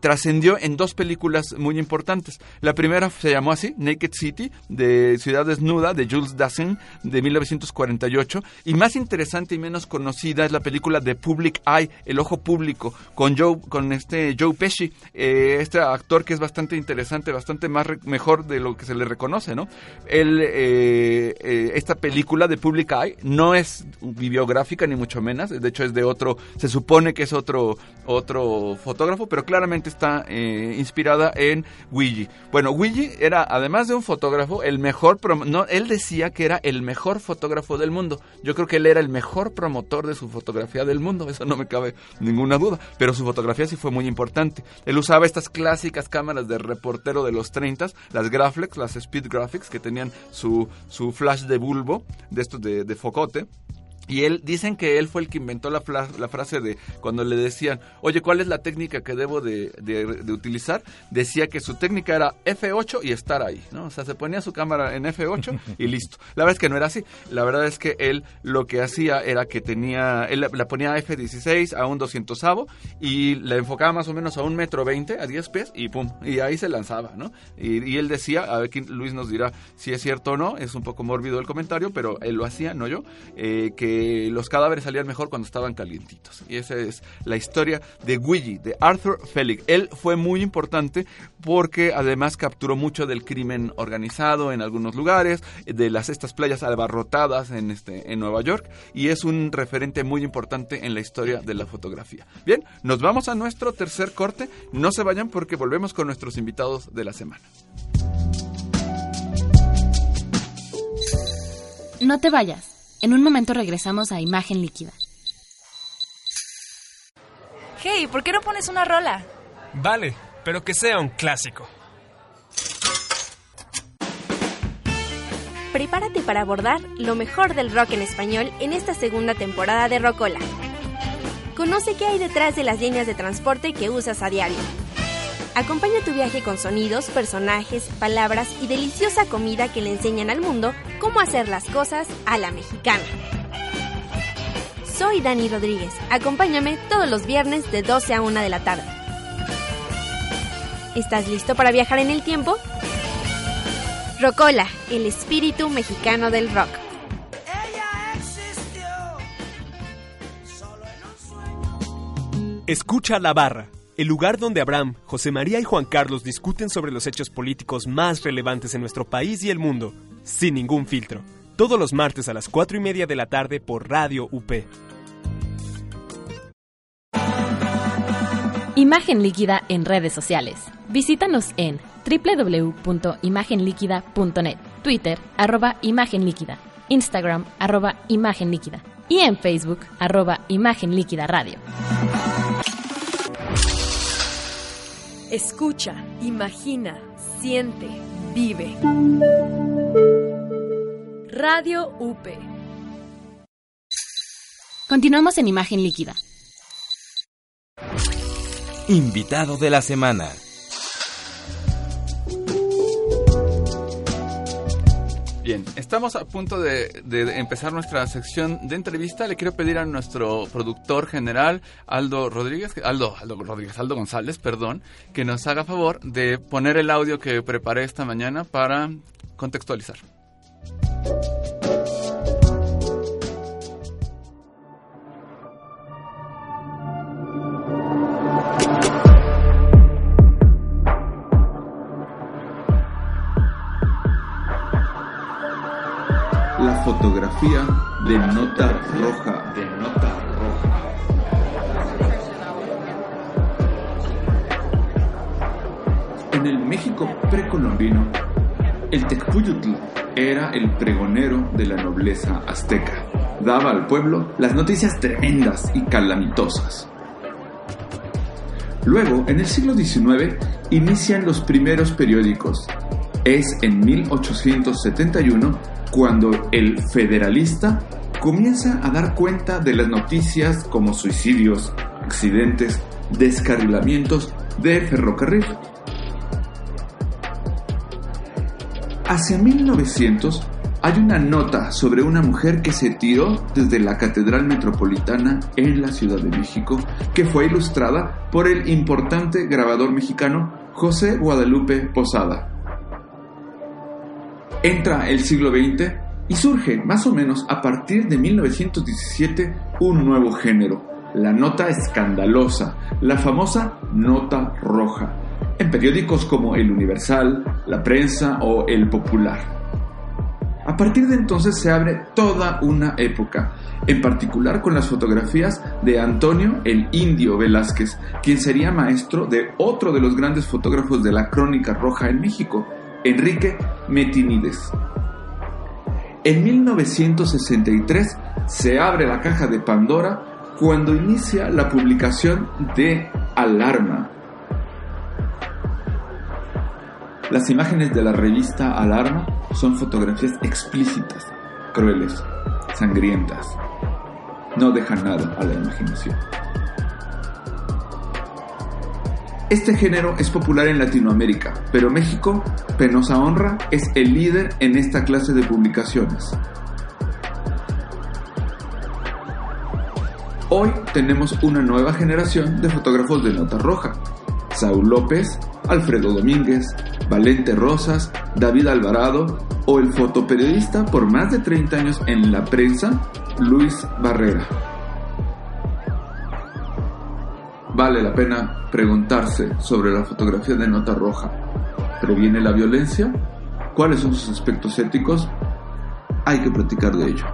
trascendió en dos películas muy importantes. La primera se llamó así, Naked City, de Ciudad Desnuda, de Jules Dassin, de 1948. Y más interesante y menos conocida es la película The Public Eye, El Ojo Público, con Joe, con este Joe Pesci, eh, este actor que es bastante interesante, bastante más mejor de lo que se le reconoce, ¿no? Él, eh, eh, esta película The Public Eye no es bibliográfica ni mucho menos, de hecho es de otro, se supone que es otro, otro fotógrafo, pero claramente está eh, inspirada en Ouija. Bueno, Ouija era, además de un fotógrafo, el mejor, no, él decía que era el mejor fotógrafo del mundo. Yo creo que él era el mejor promotor de su fotografía del mundo, eso no me cabe ninguna duda, pero su fotografía sí fue muy importante. Él usaba estas clásicas cámaras de reportero de los 30, las Graflex, las Speed Graphics, que tenían su, su flash de bulbo, de estos de, de focote Y él, dicen que él fue el que inventó la, la, frase de cuando le decían, oye, ¿cuál es la técnica que debo de, de, utilizar? Decía que su técnica era F8 y estar ahí, ¿no? O sea, se ponía su cámara en F8 y listo. La verdad es que no era así. La verdad es que él lo que hacía era que tenía, él la ponía a F16 a un 200 y la enfocaba más o menos a un metro veinte, a 10 pies y pum, y ahí se lanzaba, ¿no? Y, y él decía, a ver, Luis nos dirá si es cierto o no, es un poco mórbido el comentario, pero él lo hacía, no yo, eh, que los cadáveres salían mejor cuando estaban calientitos. Y esa es la historia de Guigi, de Arthur Felig. Él fue muy importante porque además capturó mucho del crimen organizado en algunos lugares, de las estas playas abarrotadas en, este, en Nueva York, y es un referente muy importante en la historia de la fotografía. Bien, nos vamos a nuestro tercer corte. No se vayan porque volvemos con nuestros invitados de la semana. No te vayas. En un momento regresamos a Imagen Líquida. Hey, ¿por qué no pones una rola? Vale, pero que sea un clásico. Prepárate para abordar lo mejor del rock en español en esta segunda temporada de Rocola. Conoce qué hay detrás de las líneas de transporte que usas a diario Acompaña tu viaje con sonidos, personajes, palabras y deliciosa comida que le enseñan al mundo cómo hacer las cosas a la mexicana. Soy Dani Rodríguez. Acompáñame todos los viernes de 12 a 1 de la tarde. ¿Estás listo para viajar en el tiempo? Rocola, el espíritu mexicano del rock. Escucha la barra el lugar donde Abraham, José María y Juan Carlos discuten sobre los hechos políticos más relevantes en nuestro país y el mundo, sin ningún filtro. Todos los martes a las 4 y media de la tarde por Radio UP. Imagen líquida en redes sociales. Visítanos en www.imagenliquida.net, Twitter, arroba Imagen Líquida, Instagram, arroba Imagen Líquida y en Facebook, arroba Imagen Líquida Radio. Escucha, imagina, siente, vive. Radio UP. Continuamos en imagen líquida. Invitado de la semana. Bien, estamos a punto de, empezar nuestra sección de entrevista. Le quiero pedir a nuestro productor general, Aldo Rodríguez, Aldo, Aldo Rodríguez, Aldo González, perdón, que nos haga favor de poner el audio que preparé esta mañana para contextualizar. Fotografía de nota roja. De nota roja. En el México precolombino, el Tecpuyutl era el pregonero de la nobleza azteca. Daba al pueblo las noticias tremendas y calamitosas. Luego, en el siglo XIX, inician los primeros periódicos. Es en 1871 cuando el federalista comienza a dar cuenta de las noticias como suicidios, accidentes, descarrilamientos de ferrocarril. Hacia 1900 hay una nota sobre una mujer que se tiró desde la Catedral Metropolitana en la Ciudad de México, que fue ilustrada por el importante grabador mexicano José Guadalupe Posada. Entra el siglo XX y surge, más o menos a partir de 1917, un nuevo género, la nota escandalosa, la famosa nota roja, en periódicos como El Universal, La Prensa o El Popular. A partir de entonces se abre toda una época, en particular con las fotografías de Antonio el Indio Velázquez, quien sería maestro de otro de los grandes fotógrafos de la crónica roja en México, Enrique Metinides. En 1963 se abre la caja de Pandora cuando inicia la publicación de Alarma. Las imágenes de la revista Alarma son fotografías explícitas, crueles, sangrientas. no deja nada a la imaginación. Este género es popular en Latinoamérica, pero México, penosa honra, es el líder en esta clase de publicaciones. Hoy tenemos una nueva generación de fotógrafos de nota roja. Saúl López, Alfredo Domínguez, Valente Rosas, David Alvarado o el fotoperiodista por más de 30 años en la prensa, Luis Barrera. Vale la pena preguntarse sobre la fotografía de nota roja. ¿Previene la violencia? ¿Cuáles son sus aspectos éticos? Hay que platicar de ello.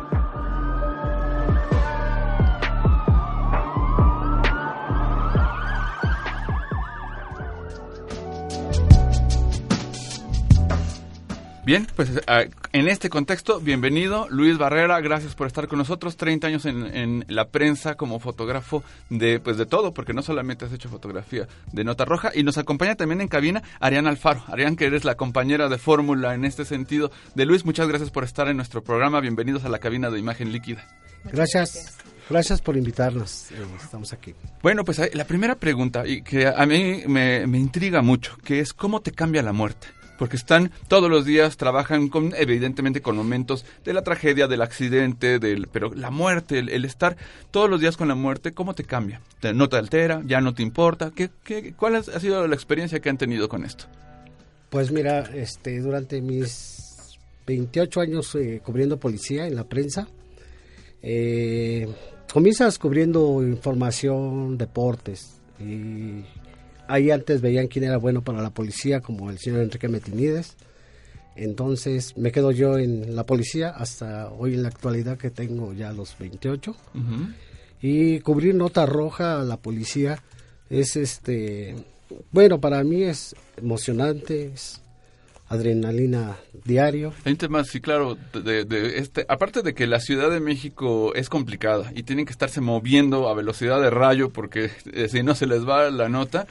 Bien, pues ah, en este contexto, bienvenido Luis Barrera, gracias por estar con nosotros, 30 años en, la prensa como fotógrafo de pues de todo, porque no solamente has hecho fotografía de nota roja, y nos acompaña también en cabina Arián Alfaro. Arián, que eres la compañera de fórmula en este sentido de Luis, muchas gracias por estar en nuestro programa, bienvenidos a la cabina de imagen líquida. Gracias. gracias. por invitarnos. Estamos aquí. Bueno, pues la primera pregunta, y que a mí me, me intriga mucho, que es ¿cómo te cambia la muerte? Porque están todos los días, trabajan con, evidentemente con momentos de la tragedia, del accidente, del, pero la muerte, el, estar todos los días con la muerte, ¿cómo te cambia? ¿No te altera? ¿Ya no te importa? ¿Qué, qué, cuál ha sido la experiencia que han tenido con esto? Pues mira, este, durante mis 28 años eh, cubriendo policía en la prensa, eh, comienzas cubriendo información, deportes, y ahí antes veían quién era bueno para la policía, como el señor Enrique Metinides. Entonces me quedo yo en la policía hasta hoy en la actualidad que tengo ya los 28. Y cubrir nota roja a la policía es este, bueno, para mí es emocionante, es adrenalina diario. Hay un tema, sí, claro, de, este, aparte de que la Ciudad de México es complicada y tienen que estarse moviendo a velocidad de rayo porque eh, si no se les va la nota,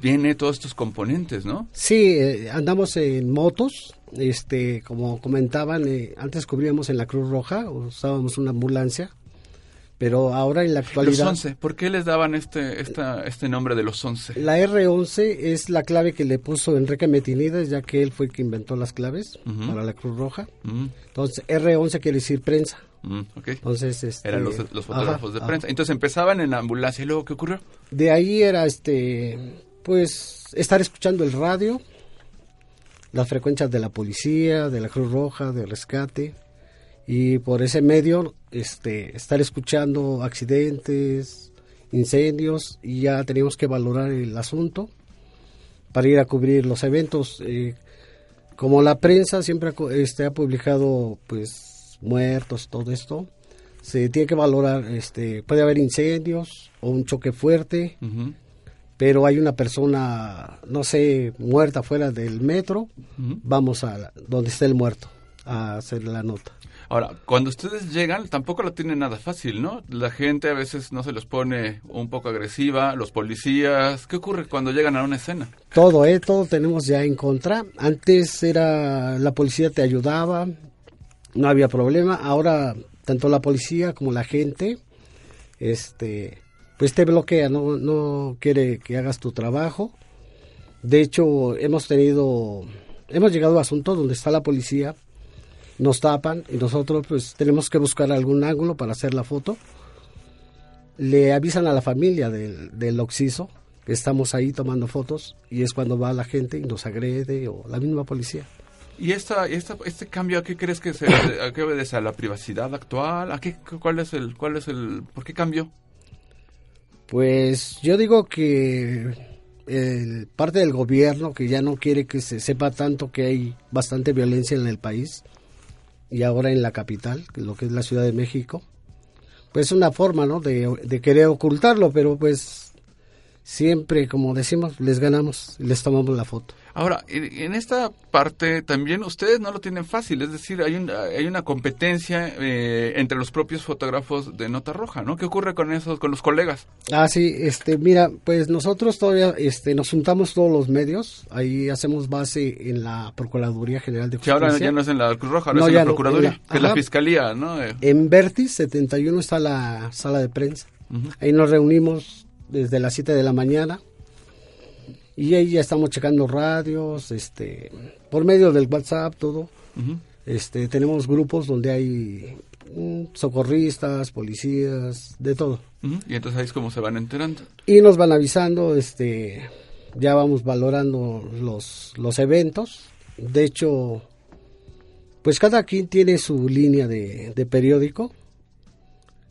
viene todos estos componentes, ¿no? Sí, eh, andamos en motos, este, como comentaban, eh, antes cubríamos en la Cruz Roja, usábamos una ambulancia, pero ahora en la actualidad... Los 11, ¿por qué les daban este, esta, este nombre de los 11? La R11 es la clave que le puso Enrique Metinides, ya que él fue el que inventó las claves para la Cruz Roja. Entonces, R11 quiere decir prensa. Entonces, este, eran los, fotógrafos de prensa. Entonces empezaban en la ambulancia y luego ¿qué ocurrió? De ahí era este pues estar escuchando el radio, las frecuencias de la policía, de la Cruz Roja, de rescate y por ese medio este estar escuchando accidentes, incendios y ya teníamos que valorar el asunto para ir a cubrir los eventos. Eh, como la prensa siempre este, ha publicado pues muertos todo esto se tiene que valorar este puede haber incendios o un choque fuerte pero hay una persona, no sé, muerta fuera del metro, vamos a donde está el muerto a hacer la nota. Ahora, cuando ustedes llegan, tampoco lo tienen nada fácil, ¿no? La gente a veces no se los pone un poco agresiva, los policías. ¿Qué ocurre cuando llegan a una escena? Todo, ¿eh? Todo tenemos ya en contra. Antes era la policía te ayudaba, no había problema. Ahora, tanto la policía como la gente, este, pues te bloquea, no, no quiere que hagas tu trabajo. De hecho, hemos tenido, hemos llegado a asuntos donde está la policía, nos tapan y nosotros pues tenemos que buscar algún ángulo para hacer la foto. Le avisan a la familia del, del occiso que estamos ahí tomando fotos y es cuando va la gente y nos agrede o la misma policía. ¿Y esta, esta, este cambio a qué crees que se a qué obedece? ¿A la privacidad actual? ¿A qué, cuál, es el, ¿Cuál es el... ¿Por qué cambió? Pues yo digo que el, parte del gobierno que ya no quiere que se sepa tanto que hay bastante violencia en el país y ahora en la capital, lo que es la Ciudad de México, pues es una forma, ¿no? De, de querer ocultarlo, pero pues siempre, como decimos, les ganamos, les tomamos la foto. Ahora, en, esta parte también ustedes no lo tienen fácil, es decir, hay, un, hay una competencia eh, entre los propios fotógrafos de Nota Roja, ¿no? ¿Qué ocurre con esos, con los colegas? Ah, sí, este, mira, pues nosotros todavía este, nos juntamos todos los medios, ahí hacemos base en la Procuraduría General de Que Justicia. ahora ya no es en la Cruz Roja, ahora No, es en la no, Procuraduría, en la- que es la ajá. Fiscalía, ¿no? Eh, En Vertis 71 está la sala de prensa. Ahí nos reunimos desde las 7 de la mañana y ahí ya estamos checando radios, este, por medio del WhatsApp, todo. Este, tenemos grupos donde hay mm, socorristas, policías, de todo. Y entonces ahí es como se van enterando. Y nos van avisando, este, ya vamos valorando los, los eventos. De hecho, pues cada quien tiene su línea de, de periódico.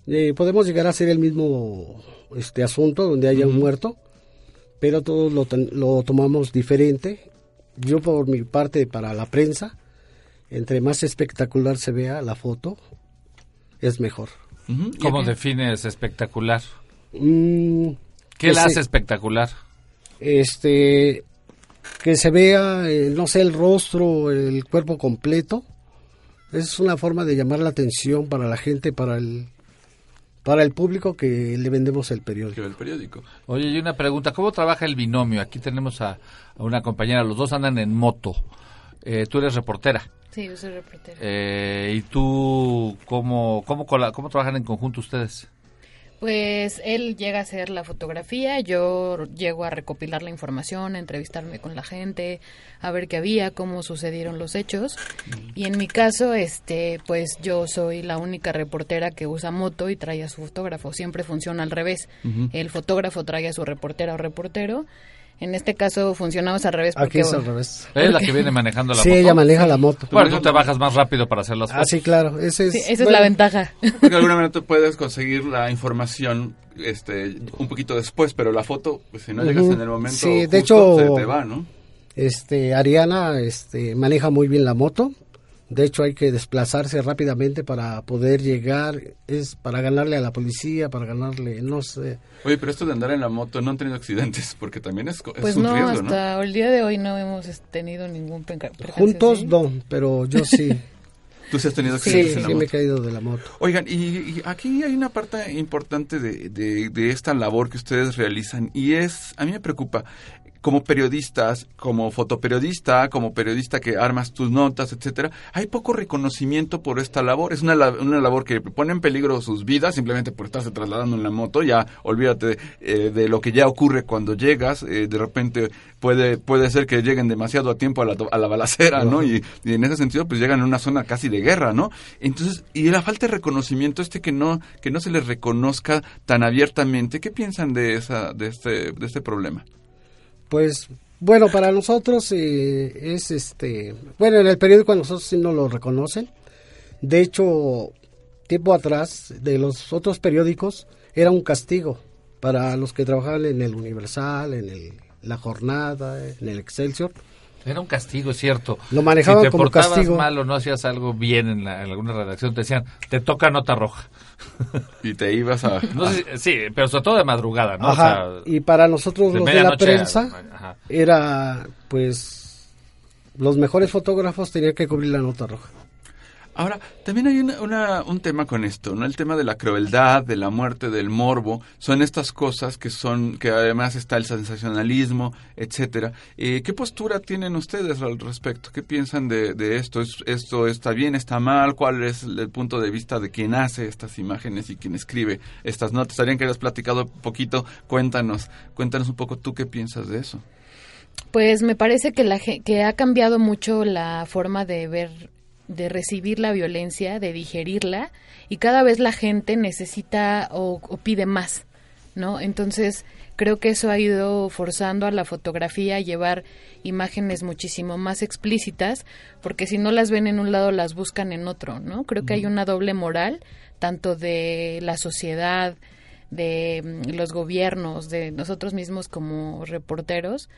Eh, podemos llegar a hacer el mismo este asunto donde haya un muerto, pero todos lo, ten- lo tomamos diferente. Yo por mi parte para la prensa, entre más espectacular se vea la foto, es mejor. ¿Cómo defines espectacular? Mm, ¿Qué la hace espectacular? este que se vea eh, no sé el rostro el cuerpo completo es una forma de llamar la atención para la gente para el para el público que le vendemos el periódico el periódico Oye, y una pregunta, ¿cómo trabaja el binomio? Aquí tenemos a, a una compañera, los dos andan en moto. Eh, tú eres reportera. Sí, yo soy reportera. Eh, ¿Y tú cómo, cómo, cómo trabajan en conjunto ustedes? Pues él llega a hacer la fotografía, yo llego a recopilar la información, a entrevistarme con la gente, a ver qué había, cómo sucedieron los hechos. Y en mi caso, este, pues yo soy la única reportera que usa moto y trae a su fotógrafo. Siempre funciona al revés. El fotógrafo trae a su reportera o reportero. En este caso funcionamos al revés. Aquí porque, es al revés. Es la que viene manejando la Sí, moto. ella maneja la moto. Bueno, tú te bajas más rápido para hacer las ah fotos. sí claro ese es, Sí, esa es la ventaja. Porque de alguna manera tú puedes conseguir la información este, un poquito después, pero la foto, pues si no llegas en el momento Sí, de justo, hecho, se te va, ¿no? Este, Ariana este, maneja muy bien la moto. De hecho, hay que desplazarse rápidamente para poder llegar, es para ganarle a la policía, para ganarle, no sé. Oye, pero esto de andar en la moto no han tenido accidentes, porque también es, es Pues un no, riesgo, ¿no? hasta el día de hoy no hemos tenido ningún percance Juntos no, pero yo sí. Tú sí has tenido sí, accidentes en la sí me he moto. caído de la moto. Oigan, y, y aquí hay una parte importante de, de- de esta labor que ustedes realizan y es, a mí me preocupa, como periodistas, como fotoperiodista, como periodista que armas tus notas, etcétera, hay poco reconocimiento por esta labor. Es una, una labor que pone en peligro sus vidas simplemente por estarse trasladando en la moto. Ya olvídate eh, de lo que ya ocurre cuando llegas. eh, de repente puede puede ser que lleguen demasiado a tiempo a la, a la balacera, ¿no? Y, y en ese sentido, pues llegan a una zona casi de guerra, ¿no? Entonces, y la falta de reconocimiento, este que no que no se les reconozca tan abiertamente, ¿qué piensan de esa de este de este problema? Pues bueno, para nosotros eh, es este, bueno, en el periódico a nosotros sí no lo reconocen. De hecho, tiempo atrás de los otros periódicos era un castigo para los que trabajaban en el Universal, en el La Jornada, en el Excelsior. Era un castigo, es cierto. Lo manejaban si te como portabas castigo. mal o no hacías algo bien en, la- en alguna redacción, te decían, te toca nota roja. Y te ibas a... No sé si- sí, pero sobre todo de madrugada, ¿no? O Ajá, sea, y para nosotros de los de la a- prensa era pues los mejores fotógrafos tenían que cubrir la nota roja. Ahora, también hay una, una- un tema con esto, ¿no? El tema de la crueldad, de la muerte, del morbo, son estas cosas que son, que además está el sensacionalismo, etcétera. Eh, ¿Qué postura tienen ustedes al respecto? ¿Qué piensan de, de esto? ¿Es- ¿Esto está bien, está mal? ¿Cuál es el punto de vista de quien hace estas imágenes y quien escribe estas notas? Estarían que hayas platicado poquito, cuéntanos, cuéntanos un poco tú qué piensas de eso. Pues me parece que, la, que ha cambiado mucho la forma de ver, de recibir la violencia, de digerirla, y cada vez la gente necesita o, o pide más, ¿no? Entonces, creo que eso ha ido forzando a la fotografía a llevar imágenes muchísimo más explícitas, porque si no las ven en un lado, las buscan en otro, ¿no? Creo que hay una doble moral, tanto de la sociedad, de mm, los gobiernos, de nosotros mismos como reporteros,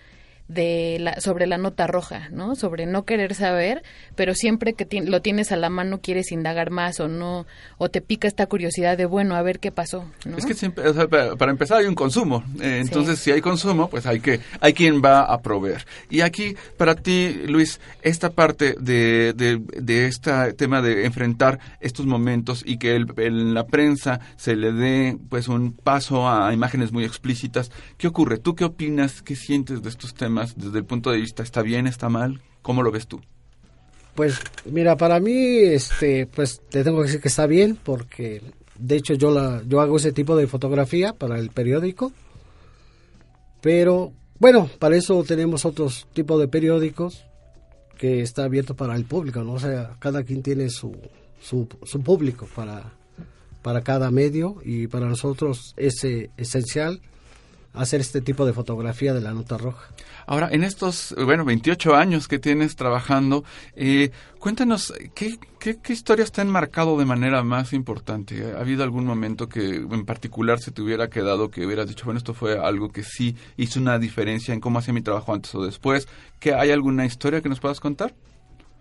de la, sobre la nota roja, ¿no? Sobre no querer saber, pero siempre que lo tienes a la mano quieres indagar más o no, o te pica esta curiosidad de, bueno, a ver qué pasó, ¿no? Es que siempre, para empezar hay un consumo, eh, entonces si hay consumo, pues hay que, hay quien va a proveer. Y aquí, para ti, Luis, esta parte de, de, de este tema de enfrentar estos momentos y que en la prensa se le dé, pues, un paso a imágenes muy explícitas, ¿qué ocurre? ¿Tú qué opinas? ¿Qué sientes de estos temas? Desde el punto de vista está bien, está mal? ¿Cómo lo ves tú? Pues mira, para mí este pues te tengo que decir que está bien porque de hecho yo la yo hago ese tipo de fotografía para el periódico. Pero bueno, para eso tenemos otros tipos de periódicos que está abierto para el público, ¿no? O sea, cada quien tiene su, su, su público para, para cada medio y para nosotros es eh, esencial hacer este tipo de fotografía de la nota roja. Ahora, en estos, bueno, 28 años que tienes trabajando, eh, cuéntanos, ¿qué, ¿qué, historias te han marcado de manera más importante? ¿Ha habido algún momento que en particular se te hubiera quedado que hubieras dicho, bueno, esto fue algo que sí hizo una diferencia en cómo hacía mi trabajo antes o después? ¿Que ¿Hay alguna historia que nos puedas contar?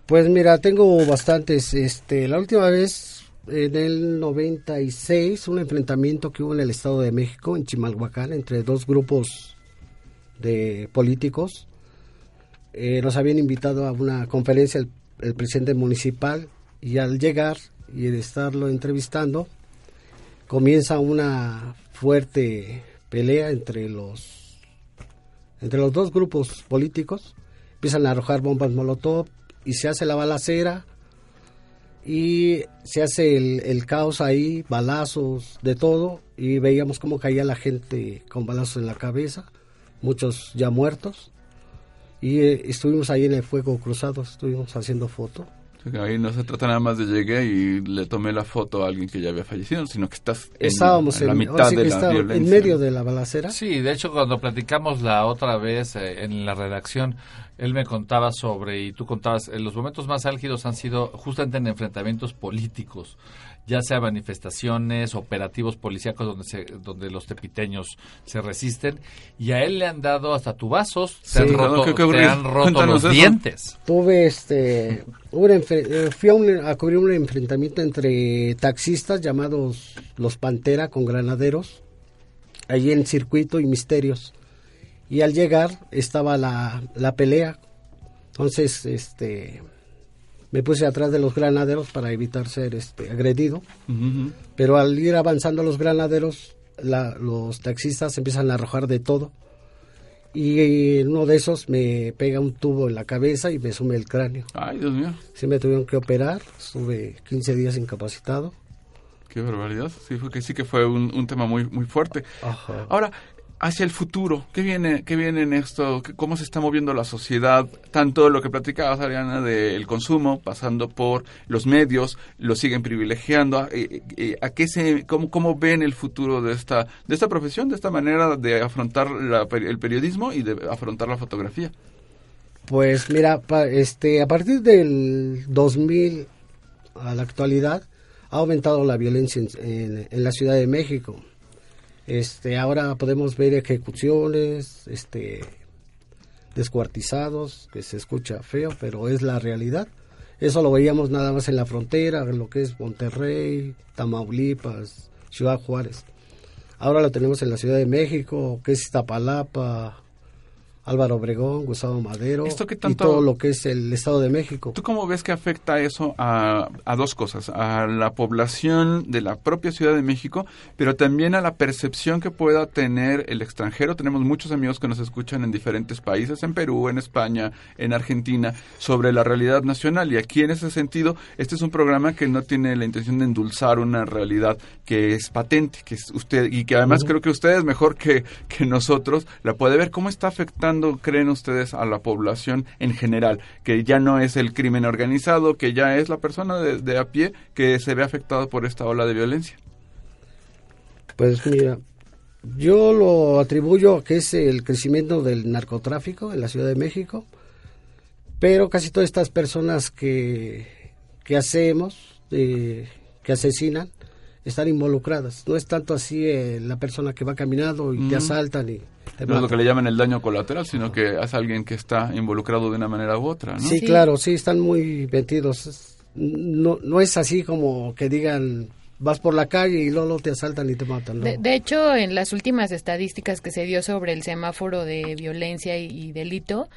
Pues mira, tengo bastantes. Este, la última vez en el 96 un enfrentamiento que hubo en el Estado de México, en Chimalhuacán, entre dos grupos de políticos. Eh, nos habían invitado a una conferencia el, presidente municipal y al llegar y estarlo entrevistando, comienza una fuerte pelea entre los entre los dos grupos políticos, empiezan a arrojar bombas molotov y se hace la balacera y se hace el, caos ahí, balazos, de todo, y veíamos cómo caía la gente con balazos en la cabeza, muchos ya muertos, y eh, estuvimos ahí en el fuego cruzado, estuvimos haciendo foto. Ahí no se trata nada más de llegué y le tomé la foto a alguien que ya había fallecido, sino que estás en, Estábamos en, la mitad de la violencia. En medio de la balacera. Sí, de hecho cuando platicamos la otra vez eh, en la redacción, él me contaba sobre, y tú contabas, eh, los momentos más álgidos han sido justamente en enfrentamientos políticos, ya sea manifestaciones, operativos policíacos donde, se, donde los tepiteños se resisten, y a él le han dado hasta tubazos, te han roto, los dientes. Tuve este, eh, fui a, a cubrir un enfrentamiento entre taxistas llamados los Pantera con granaderos, allí en Circuito y Misterios y al llegar estaba la, la pelea. Entonces, este, me puse atrás de los granaderos para evitar ser este, agredido. Pero al ir avanzando los granaderos, los taxistas empiezan a arrojar de todo. Y uno de esos me pega un tubo en la cabeza y me sume el cráneo. Ay, Dios mío. Sí me tuvieron que operar, estuve 15 días incapacitado. Qué barbaridad. Sí, fue que sí que fue un, un tema muy muy fuerte. Ahora, hacia el futuro, ¿qué viene, qué viene en esto? ¿Cómo se está moviendo la sociedad? Tanto lo que platicabas, Ariana, del consumo, pasando por los medios, lo siguen privilegiando. ¿A, eh, eh, a qué se, cómo, cómo, ven el futuro de esta, de esta profesión, de esta manera de afrontar el periodismo y de afrontar la fotografía? Pues mira, este, a partir del 2000 a la actualidad ha aumentado la violencia en la Ciudad de México este, ahora podemos ver ejecuciones, este, descuartizados, que se escucha feo, pero es la realidad. Eso lo veíamos nada más en la frontera, en lo que es Monterrey, Tamaulipas, Ciudad Juárez. Ahora lo tenemos en la Ciudad de México, que es Iztapalapa, Álvaro Obregón, Gustavo Madero y todo lo que es el Estado de México. ¿Tú cómo ves que afecta eso a, a, dos cosas? A la población de la propia Ciudad de México, pero también a la percepción que pueda tener el extranjero. Tenemos muchos amigos que nos escuchan en diferentes países, en Perú, en España, en Argentina, sobre la realidad nacional. Y aquí en ese sentido, este es un programa que no tiene la intención de endulzar una realidad que es patente, que es usted, y que además creo que ustedes mejor que, que nosotros la puede ver. ¿Cómo está afectando creen ustedes a la población en general? Que ya no es el crimen organizado, que ya es la persona de, a pie que se ve afectada por esta ola de violencia. Pues mira, yo lo atribuyo a que es el crecimiento del narcotráfico en la Ciudad de México, pero casi todas estas personas que, que hacemos, que asesinan, están involucradas. No es tanto así eh, la persona que va caminando y te asaltan y no es lo que le llaman el daño colateral, sino que es alguien que está involucrado de una manera u otra, ¿no? Sí, claro, sí, están muy metidos. No, no es así como que digan vas por la calle y luego te asaltan y te matan. De, hecho, en las últimas estadísticas que se dio sobre el semáforo de violencia y, delito,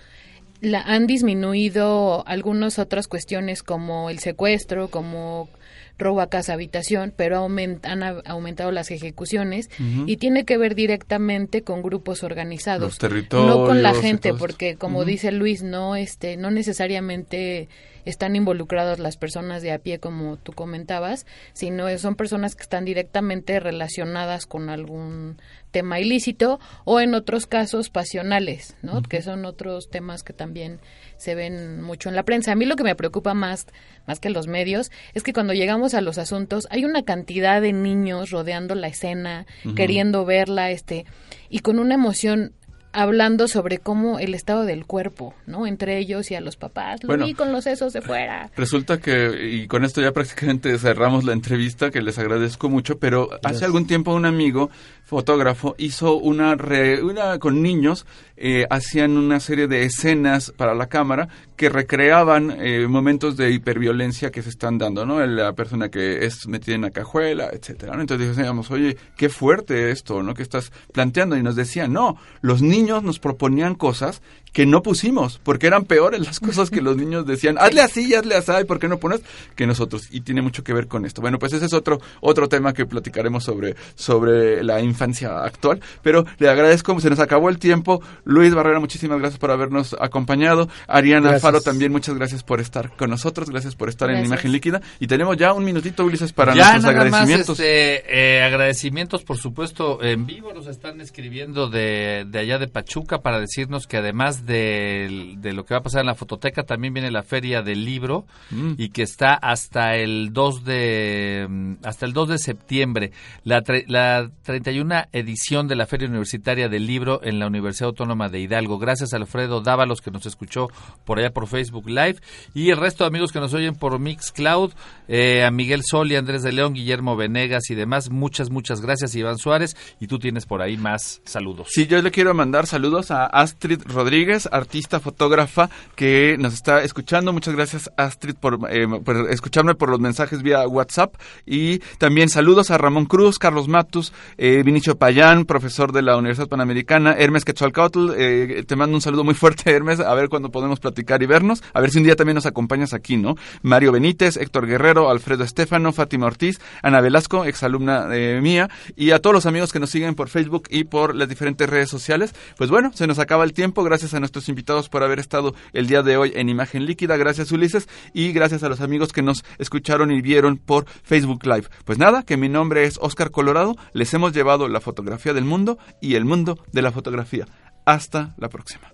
la, han disminuido algunas otras cuestiones como el secuestro, como robo a casa habitación, pero han aumentado las ejecuciones y tiene que ver directamente con grupos organizados, no con la gente, porque como dice Luis, no este no necesariamente están involucradas las personas de a pie como tú comentabas, sino son personas que están directamente relacionadas con algún tema ilícito o en otros casos pasionales, ¿no? Que son otros temas que también se ven mucho en la prensa. A mí lo que me preocupa más, más que los medios, es que cuando llegamos a los asuntos hay una cantidad de niños rodeando la escena, queriendo verla, este, y con una emoción hablando sobre cómo el estado del cuerpo, ¿no? Entre ellos y a los papás. Lo vi con los sesos de fuera. Resulta que, y con esto ya prácticamente cerramos la entrevista, que les agradezco mucho, pero hace algún tiempo un amigo fotógrafo hizo una, una con niños, eh, hacían una serie de escenas para la cámara que recreaban eh, momentos de hiperviolencia que se están dando, ¿no? La persona que es metida en la cajuela, etcétera. Entonces decíamos, oye, qué fuerte esto, ¿no? Que estás planteando y nos decían, no, los niños nos proponían cosas que no pusimos, porque eran peores las cosas que los niños decían, hazle así, hazle así, ¿por qué no pones? Que nosotros, y tiene mucho que ver con esto. Bueno, pues ese es otro, otro tema que platicaremos sobre, sobre la infancia actual, pero le agradezco, se nos acabó el tiempo. Luis Barrera, muchísimas gracias por habernos acompañado. Ariana Faro también, muchas gracias por estar con nosotros, gracias por estar en Imagen Líquida. Y tenemos ya un minutito, Ulises, para nuestros agradecimientos. este, eh, agradecimientos, por supuesto, en vivo nos están escribiendo de, de allá de Pachuca para decirnos que además de, lo que va a pasar en la fototeca, también viene la feria del libro mm. y que está hasta el 2 de mm, hasta el 2 de septiembre, la, la 31 edición de la Feria Universitaria del Libro en la Universidad Autónoma de Hidalgo. Gracias a Alfredo Dávalos que nos escuchó por allá por Facebook Live y el resto de amigos que nos oyen por Mixcloud, eh, a Miguel Sol y Andrés de León, Guillermo Venegas y demás. Muchas, muchas gracias Iván Suárez y tú tienes por ahí más saludos. Sí, yo le quiero mandar saludos a Astrid Rodríguez artista, fotógrafa, que nos está escuchando. Muchas gracias, Astrid, por, eh, escucharme por los mensajes vía WhatsApp. Y también saludos a Ramón Cruz, Carlos Matus, eh, Vinicio Payán, profesor de la Universidad Panamericana, Hermes Quetzalcoatl. Eh, te mando un saludo muy fuerte, Hermes, a ver cuándo podemos platicar y vernos. A ver si un día también nos acompañas aquí, ¿no? Mario Benítez, Héctor Guerrero, Alfredo Estefano, Fátima Ortiz, Ana Velasco, exalumna eh, mía, y a todos los amigos que nos siguen por Facebook y por las diferentes redes sociales. Pues bueno, se nos acaba el tiempo. Gracias a nuestros invitados por haber estado el día de hoy en Imagen Líquida. Gracias Ulises y gracias a los amigos que nos escucharon y vieron por Facebook Live. Pues nada, que mi nombre es Oscar Colorado. Les hemos llevado la fotografía del mundo y el mundo de la fotografía. Hasta la próxima.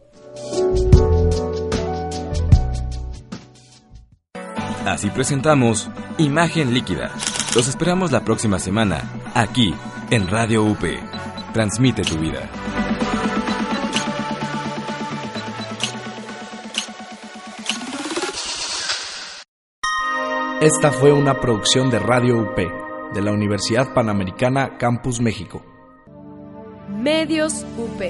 Así presentamos Imagen Líquida. Los esperamos la próxima semana, aquí, en Radio UP. Transmite tu vida. Esta fue una producción de Radio UP, de la Universidad Panamericana Campus México. Medios UP.